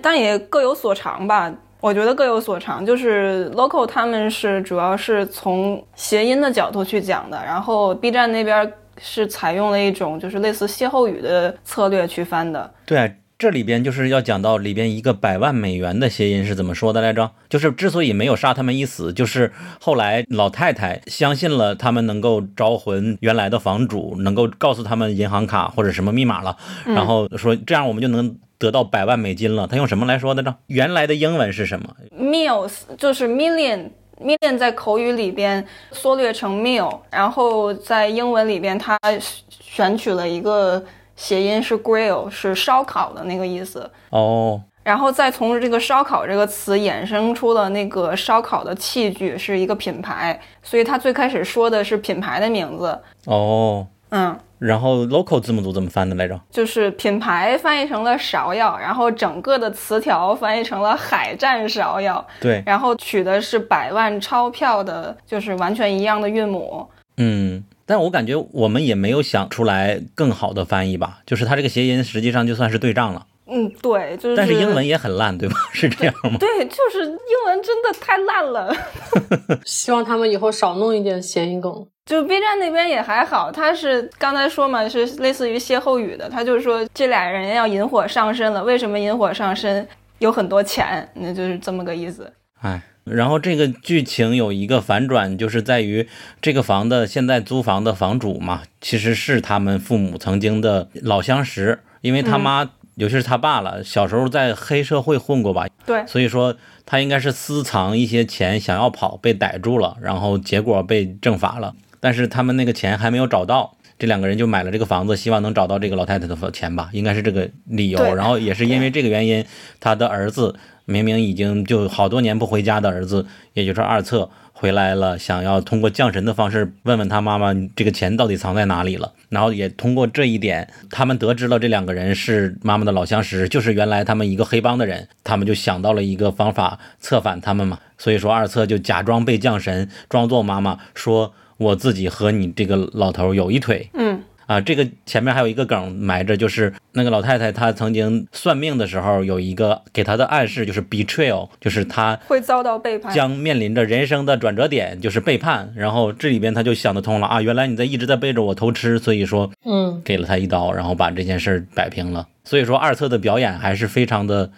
但也各有所长吧。我觉得各有所长，就是 local 他们是主要是从谐音的角度去讲的，然后 B 站那边。是采用了一种就是类似歇后语的策略去翻的。对，这里边就是要讲到里边一个百万美元的谐音是怎么说的来着？就是之所以没有杀他们一死，就是后来老太太相信了他们能够招魂原来的房主，能够告诉他们银行卡或者什么密码了，然后说这样我们就能得到百万美金了。他用什么来说的呢？原来的英文是什么？Millions 就是 million。million 在口语里边缩略成 meal，然后在英文里边它选取了一个谐音是 grill，是烧烤的那个意思。哦。然后再从这个烧烤这个词衍生出了那个烧烤的器具是一个品牌，所以他最开始说的是品牌的名字。哦。嗯。然后 local 字母组怎么翻的来着？就是品牌翻译成了芍药，然后整个的词条翻译成了海战芍药。对，然后取的是百万钞票的，就是完全一样的韵母。嗯，但我感觉我们也没有想出来更好的翻译吧，就是它这个谐音实际上就算是对仗了。嗯，对，就是。但是英文也很烂，对吧？是这样吗？对，就是英文真的太烂了。希望他们以后少弄一点谐音梗。就 B 站那边也还好，他是刚才说嘛，是类似于歇后语的，他就是说这俩人要引火上身了，为什么引火上身？有很多钱，那就是这么个意思。哎，然后这个剧情有一个反转，就是在于这个房的现在租房的房主嘛，其实是他们父母曾经的老相识，因为他妈，尤其是他爸了，小时候在黑社会混过吧？对，所以说他应该是私藏一些钱，想要跑，被逮住了，然后结果被正法了。但是他们那个钱还没有找到，这两个人就买了这个房子，希望能找到这个老太太的钱吧，应该是这个理由。然后也是因为这个原因，他的儿子明明已经就好多年不回家的儿子，也就是二册回来了，想要通过降神的方式问问他妈妈这个钱到底藏在哪里了。然后也通过这一点，他们得知了这两个人是妈妈的老相识，就是原来他们一个黑帮的人，他们就想到了一个方法策反他们嘛。所以说二册就假装被降神，装作妈妈说。我自己和你这个老头有一腿，嗯啊，这个前面还有一个梗埋着，就是那个老太太她曾经算命的时候有一个给她的暗示，就是 betrayal，就是她会遭到背叛，将面临着人生的转折点，就是背叛。然后这里边她就想得通了啊，原来你在一直在背着我偷吃，所以说，嗯，给了她一刀，然后把这件事摆平了。所以说二册的表演还是非常的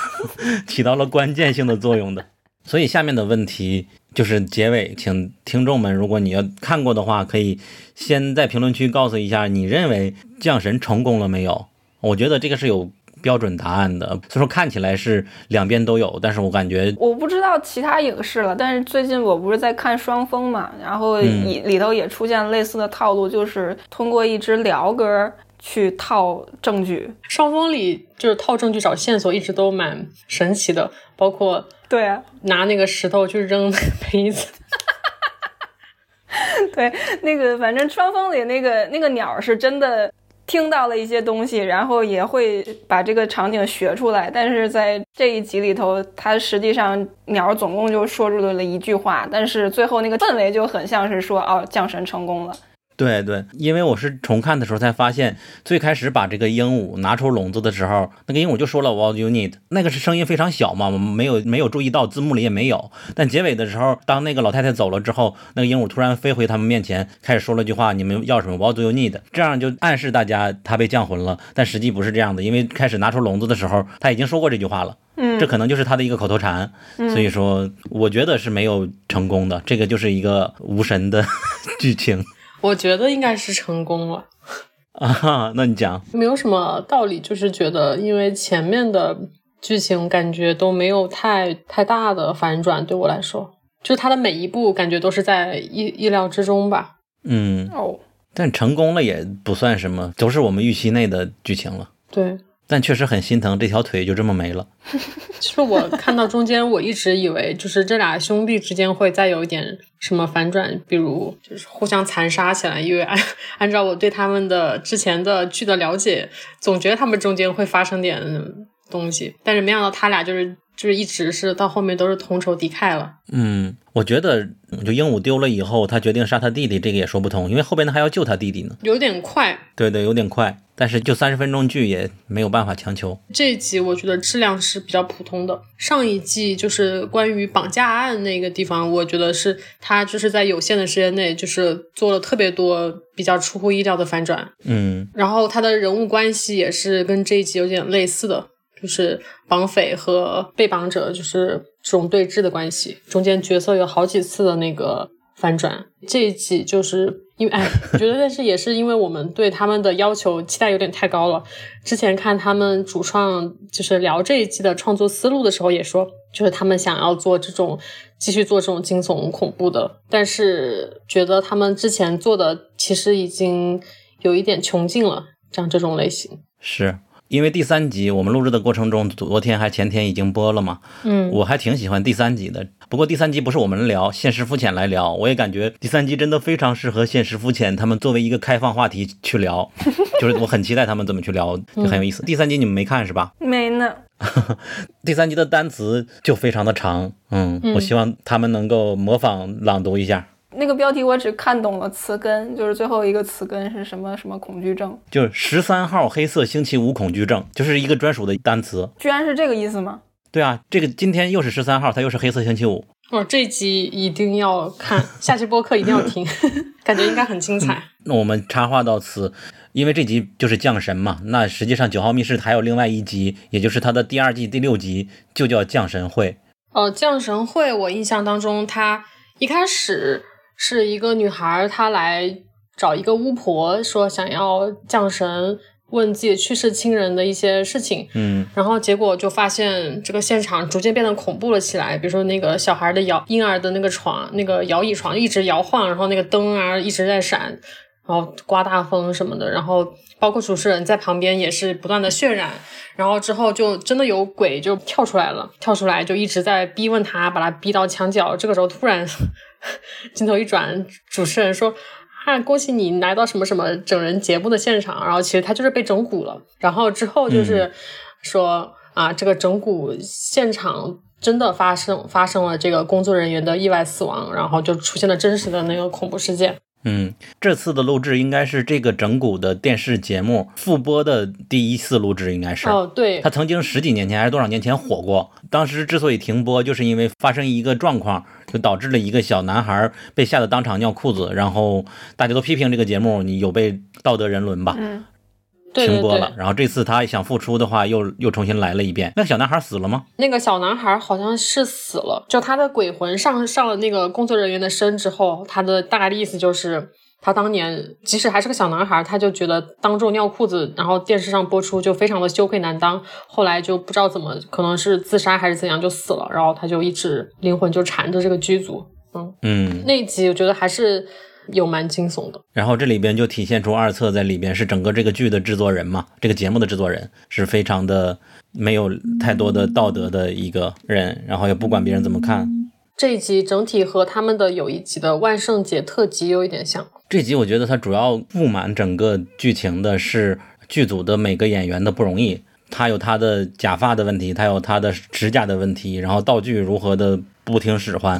起到了关键性的作用的。所以下面的问题就是结尾，请听众们，如果你要看过的话，可以先在评论区告诉一下，你认为降神成功了没有？我觉得这个是有标准答案的，所以说看起来是两边都有，但是我感觉我不知道其他影视了，但是最近我不是在看双峰嘛，然后里里头也出现类似的套路，就是通过一支聊歌去套证据。双峰里就是套证据找线索，一直都蛮神奇的，包括。对啊，拿那个石头去扔杯子。对，那个反正双峰里那个那个鸟是真的听到了一些东西，然后也会把这个场景学出来。但是在这一集里头，它实际上鸟总共就说出了一句话，但是最后那个氛围就很像是说哦，降神成功了。对对，因为我是重看的时候才发现，最开始把这个鹦鹉拿出笼子的时候，那个鹦鹉就说了 “What you need”，那个是声音非常小嘛，我们没有没有注意到，字幕里也没有。但结尾的时候，当那个老太太走了之后，那个鹦鹉突然飞回他们面前，开始说了句话：“你们要什么？What do you need？” 这样就暗示大家他被降魂了，但实际不是这样的，因为开始拿出笼子的时候，他已经说过这句话了。嗯，这可能就是他的一个口头禅，所以说我觉得是没有成功的，这个就是一个无神的剧情。我觉得应该是成功了 啊，那你讲，没有什么道理，就是觉得因为前面的剧情感觉都没有太太大的反转，对我来说，就是他的每一步感觉都是在意意料之中吧。嗯，哦，但成功了也不算什么，都是我们预期内的剧情了。对。但确实很心疼，这条腿就这么没了。其 实我看到中间，我一直以为就是这俩兄弟之间会再有一点什么反转，比如就是互相残杀起来。因为按按照我对他们的之前的剧的了解，总觉得他们中间会发生点东西，但是没想到他俩就是就是一直是到后面都是同仇敌忾了。嗯，我觉得就鹦鹉丢了以后，他决定杀他弟弟，这个也说不通，因为后边他还要救他弟弟呢。有点快，对对，有点快。但是就三十分钟剧也没有办法强求。这一集我觉得质量是比较普通的。上一季就是关于绑架案那个地方，我觉得是他就是在有限的时间内，就是做了特别多比较出乎意料的反转。嗯，然后他的人物关系也是跟这一集有点类似的，就是绑匪和被绑者就是这种对峙的关系，中间角色有好几次的那个反转。这一季就是。因为哎，觉得但是也是因为我们对他们的要求期待有点太高了。之前看他们主创就是聊这一季的创作思路的时候，也说就是他们想要做这种继续做这种惊悚恐怖的，但是觉得他们之前做的其实已经有一点穷尽了，像这种类型是。因为第三集我们录制的过程中，昨天还前天已经播了嘛，嗯，我还挺喜欢第三集的。不过第三集不是我们聊，现实肤浅来聊，我也感觉第三集真的非常适合现实肤浅他们作为一个开放话题去聊，就是我很期待他们怎么去聊，就很有意思。第三集你们没看是吧？没呢。第三集的单词就非常的长，嗯，我希望他们能够模仿朗读一下。那个标题我只看懂了词根，就是最后一个词根是什么什么恐惧症，就是十三号黑色星期五恐惧症，就是一个专属的单词。居然是这个意思吗？对啊，这个今天又是十三号，它又是黑色星期五。哦，这集一定要看，下期播客一定要听，感觉应该很精彩。那我们插话到此，因为这集就是降神嘛，那实际上九号密室还有另外一集，也就是它的第二季第六集，就叫降神会。哦，降神会，我印象当中，它一开始。是一个女孩，她来找一个巫婆，说想要降神，问自己去世亲人的一些事情。嗯，然后结果就发现这个现场逐渐变得恐怖了起来。比如说那个小孩的摇婴儿的那个床，那个摇椅床一直摇晃，然后那个灯啊一直在闪，然后刮大风什么的。然后包括主持人在旁边也是不断的渲染。然后之后就真的有鬼就跳出来了，跳出来就一直在逼问他，把他逼到墙角。这个时候突然。镜头一转，主持人说：“啊，恭喜你来到什么什么整人节目的现场。”然后其实他就是被整蛊了。然后之后就是说：“啊，这个整蛊现场真的发生发生了这个工作人员的意外死亡，然后就出现了真实的那个恐怖事件。”嗯，这次的录制应该是这个整蛊的电视节目复播的第一次录制，应该是。哦，对。他曾经十几年前还是多少年前火过，当时之所以停播，就是因为发生一个状况。就导致了一个小男孩被吓得当场尿裤子，然后大家都批评这个节目，你有被道德人伦吧？嗯，停播了。然后这次他想复出的话，又又重新来了一遍。那个小男孩死了吗？那个小男孩好像是死了，就他的鬼魂上上了那个工作人员的身之后，他的大概的意思就是。他当年即使还是个小男孩，他就觉得当众尿裤子，然后电视上播出就非常的羞愧难当。后来就不知道怎么，可能是自杀还是怎样就死了。然后他就一直灵魂就缠着这个剧组。嗯嗯，那一集我觉得还是有蛮惊悚的。然后这里边就体现出二册在里边是整个这个剧的制作人嘛，这个节目的制作人是非常的没有太多的道德的一个人，然后也不管别人怎么看。这一集整体和他们的有一集的万圣节特辑有一点像。这集我觉得它主要布满整个剧情的是剧组的每个演员的不容易。他有他的假发的问题，他有他的指甲的问题，然后道具如何的不听使唤，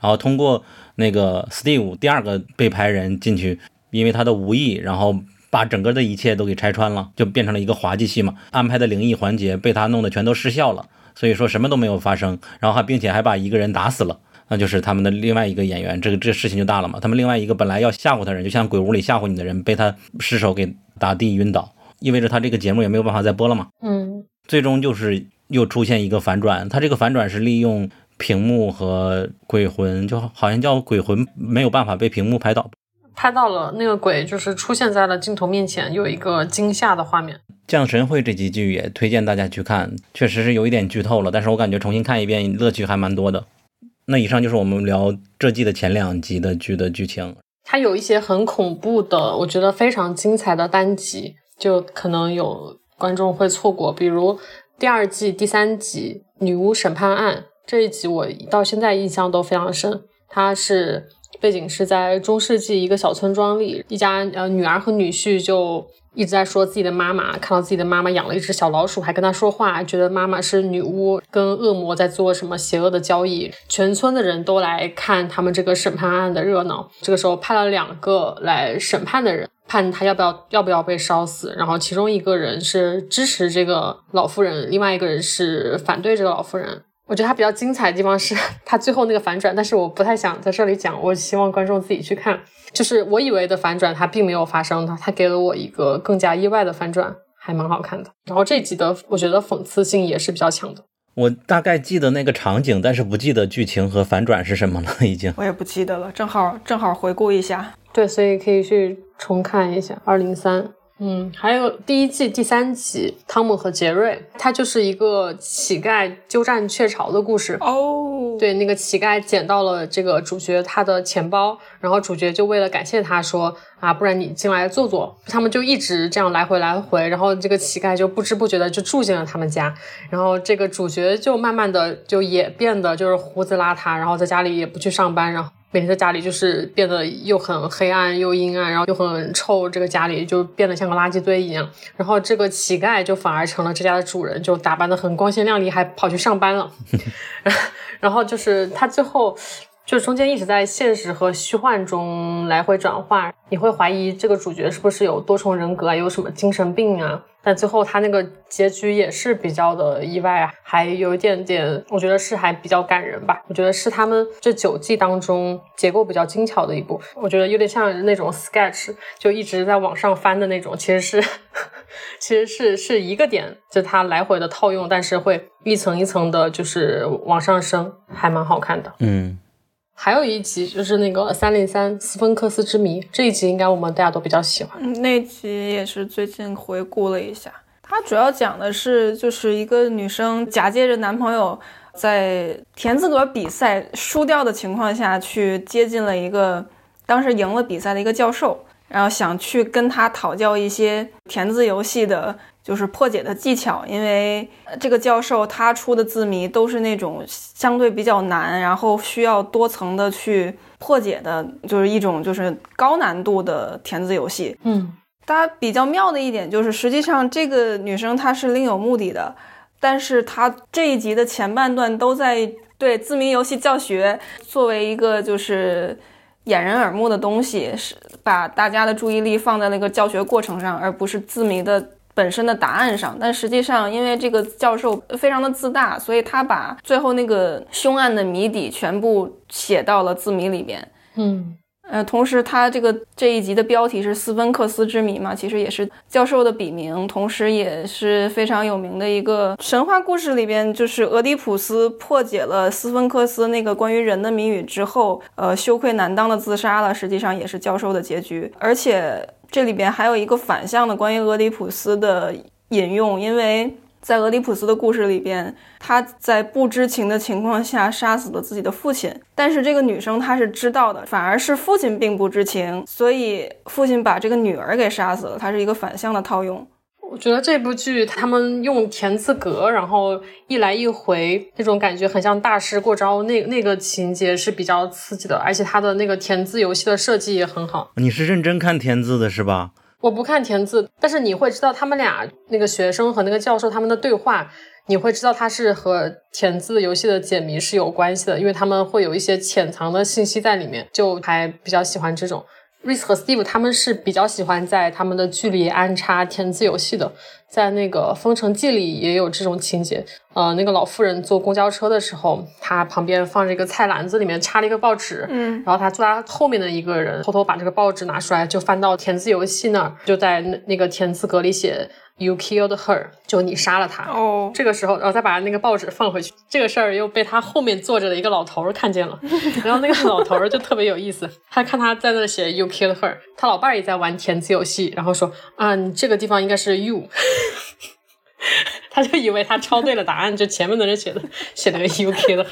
然后通过那个 Steve 第二个被拍人进去，因为他的无意，然后把整个的一切都给拆穿了，就变成了一个滑稽戏嘛。安排的灵异环节被他弄得全都失效了，所以说什么都没有发生，然后还并且还把一个人打死了，那就是他们的另外一个演员，这个这事情就大了嘛。他们另外一个本来要吓唬他人，就像鬼屋里吓唬你的人，被他失手给打地晕倒。意味着他这个节目也没有办法再播了嘛？嗯，最终就是又出现一个反转，他这个反转是利用屏幕和鬼魂，就好像叫鬼魂没有办法被屏幕拍到，拍到了那个鬼就是出现在了镜头面前，有一个惊吓的画面。降神会这集剧也推荐大家去看，确实是有一点剧透了，但是我感觉重新看一遍乐趣还蛮多的。那以上就是我们聊这季的前两集的剧的剧情，它有一些很恐怖的，我觉得非常精彩的单集。就可能有观众会错过，比如第二季第三集《女巫审判案》这一集，我到现在印象都非常深。它是背景是在中世纪一个小村庄里，一家呃女儿和女婿就一直在说自己的妈妈，看到自己的妈妈养了一只小老鼠，还跟他说话，觉得妈妈是女巫，跟恶魔在做什么邪恶的交易。全村的人都来看他们这个审判案的热闹。这个时候派了两个来审判的人。判他要不要要不要被烧死，然后其中一个人是支持这个老妇人，另外一个人是反对这个老妇人。我觉得它比较精彩的地方是它最后那个反转，但是我不太想在这里讲，我希望观众自己去看。就是我以为的反转，它并没有发生它它给了我一个更加意外的反转，还蛮好看的。然后这集的我觉得讽刺性也是比较强的。我大概记得那个场景，但是不记得剧情和反转是什么了，已经。我也不记得了，正好正好回顾一下。对，所以可以去重看一下二零三。嗯，还有第一季第三集《汤姆和杰瑞》，它就是一个乞丐鸠占鹊巢的故事。哦，对，那个乞丐捡到了这个主角他的钱包，然后主角就为了感谢他说啊，不然你进来坐坐。他们就一直这样来回来回，然后这个乞丐就不知不觉的就住进了他们家，然后这个主角就慢慢的就也变得就是胡子邋遢，然后在家里也不去上班，然后。每天在家里就是变得又很黑暗又阴暗，然后又很臭，这个家里就变得像个垃圾堆一样。然后这个乞丐就反而成了这家的主人，就打扮的很光鲜亮丽，还跑去上班了。然后就是他最后。就中间一直在现实和虚幻中来回转换，你会怀疑这个主角是不是有多重人格啊，有什么精神病啊？但最后他那个结局也是比较的意外啊，还有一点点，我觉得是还比较感人吧。我觉得是他们这九季当中结构比较精巧的一部，我觉得有点像那种 sketch，就一直在往上翻的那种，其实是 其实是是一个点，就它来回的套用，但是会一层一层的，就是往上升，还蛮好看的。嗯。还有一集就是那个三零三斯芬克斯之谜，这一集应该我们大家都比较喜欢。那集也是最近回顾了一下，它主要讲的是就是一个女生假借着男朋友在填字格比赛输掉的情况下去接近了一个当时赢了比赛的一个教授，然后想去跟他讨教一些填字游戏的。就是破解的技巧，因为这个教授他出的字谜都是那种相对比较难，然后需要多层的去破解的，就是一种就是高难度的填字游戏。嗯，它比较妙的一点就是，实际上这个女生她是另有目的的，但是她这一集的前半段都在对字谜游戏教学作为一个就是掩人耳目的东西，是把大家的注意力放在那个教学过程上，而不是字谜的。本身的答案上，但实际上，因为这个教授非常的自大，所以他把最后那个凶案的谜底全部写到了字谜里边。嗯，呃，同时他这个这一集的标题是斯芬克斯之谜嘛，其实也是教授的笔名，同时也是非常有名的一个神话故事里边，就是俄狄浦斯破解了斯芬克斯那个关于人的谜语之后，呃，羞愧难当的自杀了，实际上也是教授的结局，而且。这里边还有一个反向的关于俄狄浦斯的引用，因为在俄狄浦斯的故事里边，他在不知情的情况下杀死了自己的父亲，但是这个女生她是知道的，反而是父亲并不知情，所以父亲把这个女儿给杀死了，它是一个反向的套用。我觉得这部剧他们用田字格，然后一来一回那种感觉很像大师过招，那那个情节是比较刺激的，而且它的那个填字游戏的设计也很好。你是认真看填字的是吧？我不看填字，但是你会知道他们俩那个学生和那个教授他们的对话，你会知道他是和填字游戏的解谜是有关系的，因为他们会有一些潜藏的信息在里面，就还比较喜欢这种。Reese 和 Steve 他们是比较喜欢在他们的剧里安插填字游戏的，在那个《封城记》里也有这种情节。呃，那个老妇人坐公交车的时候，她旁边放着一个菜篮子，里面插了一个报纸。嗯，然后她坐她后面的一个人偷偷把这个报纸拿出来，就翻到填字游戏那儿，就在那那个填字格里写。You killed her，就你杀了她。哦，这个时候，然后再把那个报纸放回去。这个事儿又被他后面坐着的一个老头儿看见了，然后那个老头儿就特别有意思。他看他在那写 You killed her，他老伴儿也在玩填字游戏，然后说啊，你这个地方应该是 You。他就以为他抄对了答案，就前面的人写的写的 UK 的，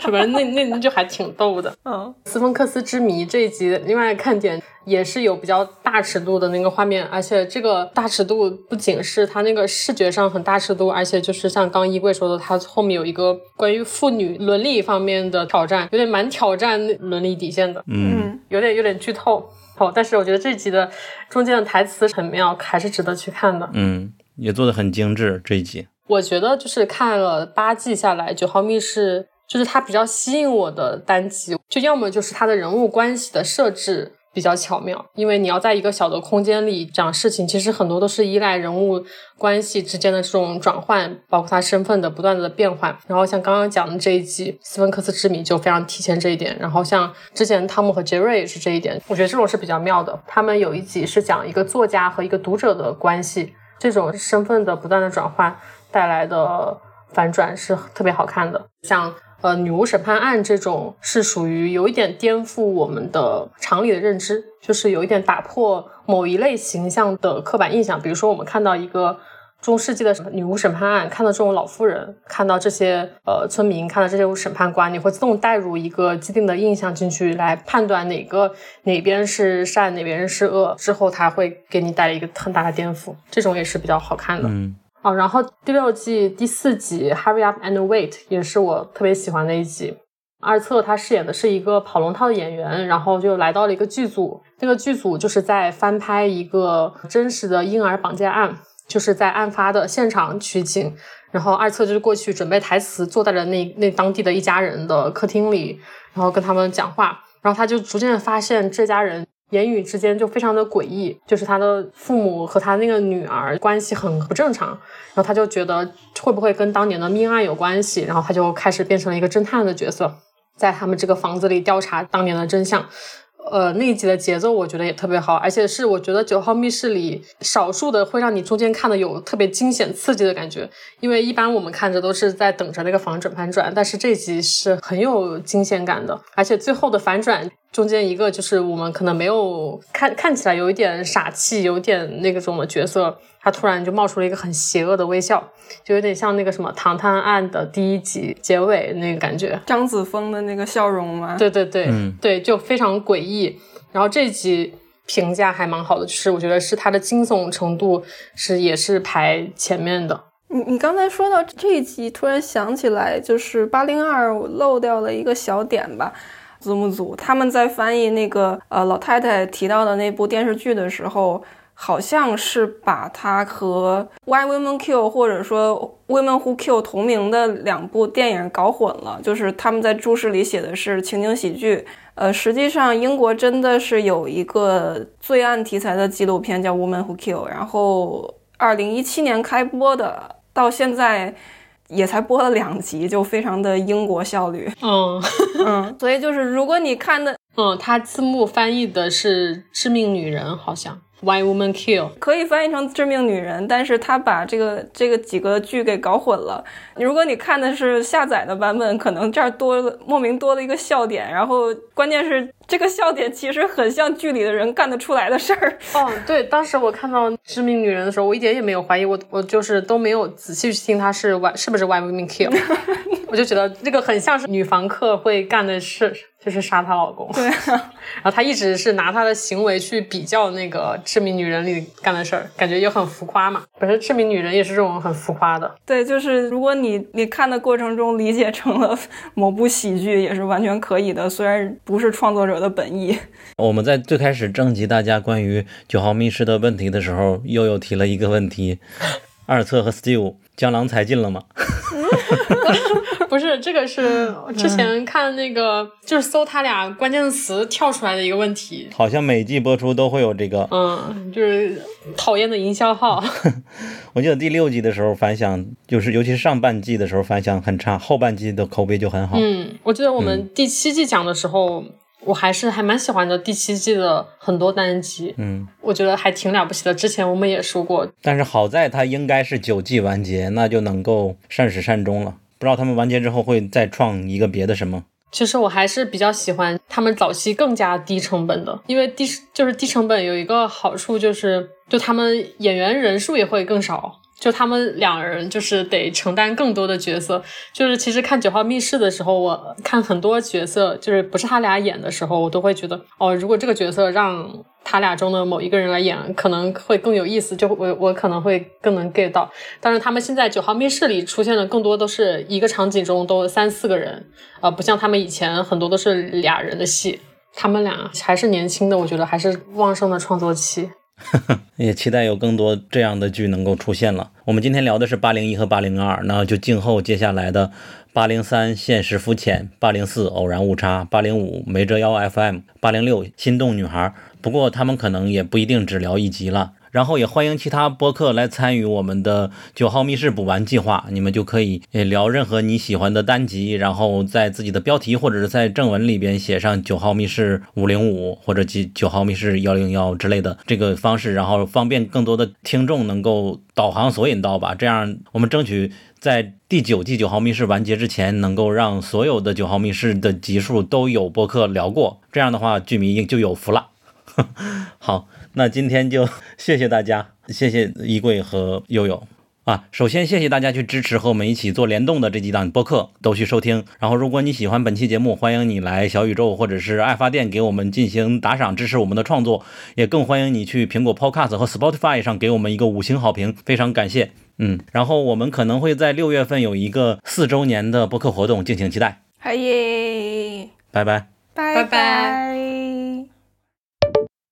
是不是？那那就还挺逗的。嗯，斯芬克斯之谜这一集另外看点也是有比较大尺度的那个画面，而且这个大尺度不仅是它那个视觉上很大尺度，而且就是像刚衣柜说的，它后面有一个关于妇女伦理方面的挑战，有点蛮挑战伦理底线的。嗯，有点有点剧透。好，但是我觉得这集的中间的台词很妙，还是值得去看的。嗯。也做的很精致这一集，我觉得就是看了八季下来，九号密室就是它比较吸引我的单集，就要么就是它的人物关系的设置比较巧妙，因为你要在一个小的空间里讲事情，其实很多都是依赖人物关系之间的这种转换，包括他身份的不断的变换。然后像刚刚讲的这一集《斯芬克斯之谜》就非常体现这一点。然后像之前汤姆和杰瑞也是这一点，我觉得这种是比较妙的。他们有一集是讲一个作家和一个读者的关系。这种身份的不断的转换带来的反转是特别好看的，像呃女巫审判案这种是属于有一点颠覆我们的常理的认知，就是有一点打破某一类形象的刻板印象。比如说我们看到一个中世纪的女巫审判案，看到这种老妇人，看到这些呃村民，看到这些审判官，你会自动带入一个既定的印象进去，来判断哪个哪边是善，哪边是恶。之后他会给你带来一个很大的颠覆，这种也是比较好看的。嗯，哦，然后第六季第四集《Hurry Up and Wait》也是我特别喜欢的一集。二策他饰演的是一个跑龙套的演员，然后就来到了一个剧组，那个剧组就是在翻拍一个真实的婴儿绑架案。就是在案发的现场取景，然后二策就是过去准备台词，坐在了那那当地的一家人的客厅里，然后跟他们讲话，然后他就逐渐发现这家人言语之间就非常的诡异，就是他的父母和他那个女儿关系很不正常，然后他就觉得会不会跟当年的命案有关系，然后他就开始变成了一个侦探的角色，在他们这个房子里调查当年的真相。呃，那一集的节奏我觉得也特别好，而且是我觉得九号密室里少数的会让你中间看的有特别惊险刺激的感觉。因为一般我们看着都是在等着那个反转反转，但是这集是很有惊险感的，而且最后的反转中间一个就是我们可能没有看看起来有一点傻气，有点那个种的角色。他突然就冒出了一个很邪恶的微笑，就有点像那个什么《唐探案》的第一集结尾那个感觉，张子枫的那个笑容吗？对对对，嗯，对，就非常诡异。然后这集评价还蛮好的，就是我觉得是它的惊悚程度是也是排前面的。你你刚才说到这一集，突然想起来，就是八零二漏掉了一个小点吧。字幕组他们在翻译那个呃老太太提到的那部电视剧的时候。好像是把它和《Why Women Kill》或者说《Women Who Kill》同名的两部电影搞混了，就是他们在注释里写的是情景喜剧，呃，实际上英国真的是有一个罪案题材的纪录片叫《Women Who Kill》，然后二零一七年开播的，到现在也才播了两集，就非常的英国效率。嗯嗯，所以就是如果你看的，嗯，它字幕翻译的是《致命女人》，好像。Why Woman Kill 可以翻译成致命女人，但是他把这个这个几个剧给搞混了。如果你看的是下载的版本，可能这儿多了莫名多了一个笑点，然后关键是这个笑点其实很像剧里的人干得出来的事儿。哦，对，当时我看到致命女人的时候，我一点也没有怀疑，我我就是都没有仔细去听它是 Why 是不是 Why Woman Kill。我就觉得这个很像是女房客会干的事，就是杀她老公。对，然后她一直是拿她的行为去比较那个《致命女人》里干的事儿，感觉也很浮夸嘛。本身《致命女人》也是这种很浮夸的。对，就是如果你你看的过程中理解成了某部喜剧，也是完全可以的，虽然不是创作者的本意。我们在最开始征集大家关于九号密室的问题的时候，悠悠提了一个问题：二册和 Steve 江郎才尽了吗？不是，这个是之前看那个，就是搜他俩关键词跳出来的一个问题。好像每季播出都会有这个，嗯，就是讨厌的营销号。我记得第六季的时候反响，就是尤其是上半季的时候反响很差，后半季的口碑就很好。嗯，我记得我们第七季讲的时候，我还是还蛮喜欢的第七季的很多单集。嗯，我觉得还挺了不起的。之前我们也说过，但是好在它应该是九季完结，那就能够善始善终了。不知道他们完结之后会再创一个别的什么。其实我还是比较喜欢他们早期更加低成本的，因为低就是低成本有一个好处就是，就他们演员人数也会更少，就他们两人就是得承担更多的角色。就是其实看《九号密室》的时候，我看很多角色，就是不是他俩演的时候，我都会觉得哦，如果这个角色让他俩中的某一个人来演，可能会更有意思，就我我可能会更能 get 到。但是他们现在《九号密室》里出现的更多都是一个场景中都三四个人，呃，不像他们以前很多都是俩人的戏。他们俩还是年轻的，我觉得还是旺盛的创作期。也期待有更多这样的剧能够出现了。我们今天聊的是八零一和八零二，那就静候接下来的八零三现实肤浅、八零四偶然误差、八零五没遮腰 FM、八零六心动女孩。不过他们可能也不一定只聊一集了。然后也欢迎其他播客来参与我们的九号密室补完计划，你们就可以呃聊任何你喜欢的单集，然后在自己的标题或者是在正文里边写上九号密室五零五或者九九号密室幺零幺之类的这个方式，然后方便更多的听众能够导航索引到吧。这样我们争取在第九季九号密室完结之前，能够让所有的九号密室的集数都有播客聊过。这样的话，剧迷就有福了。好。那今天就 谢谢大家，谢谢衣柜和悠悠啊。首先谢谢大家去支持和我们一起做联动的这几档播客，都去收听。然后如果你喜欢本期节目，欢迎你来小宇宙或者是爱发电给我们进行打赏，支持我们的创作。也更欢迎你去苹果 Podcast 和 Spotify 上给我们一个五星好评，非常感谢。嗯，然后我们可能会在六月份有一个四周年的播客活动，敬请期待。嗨耶，拜拜，拜拜。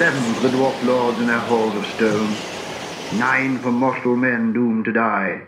seven for the dwarf lords in their halls of stone, nine for mortal men doomed to die,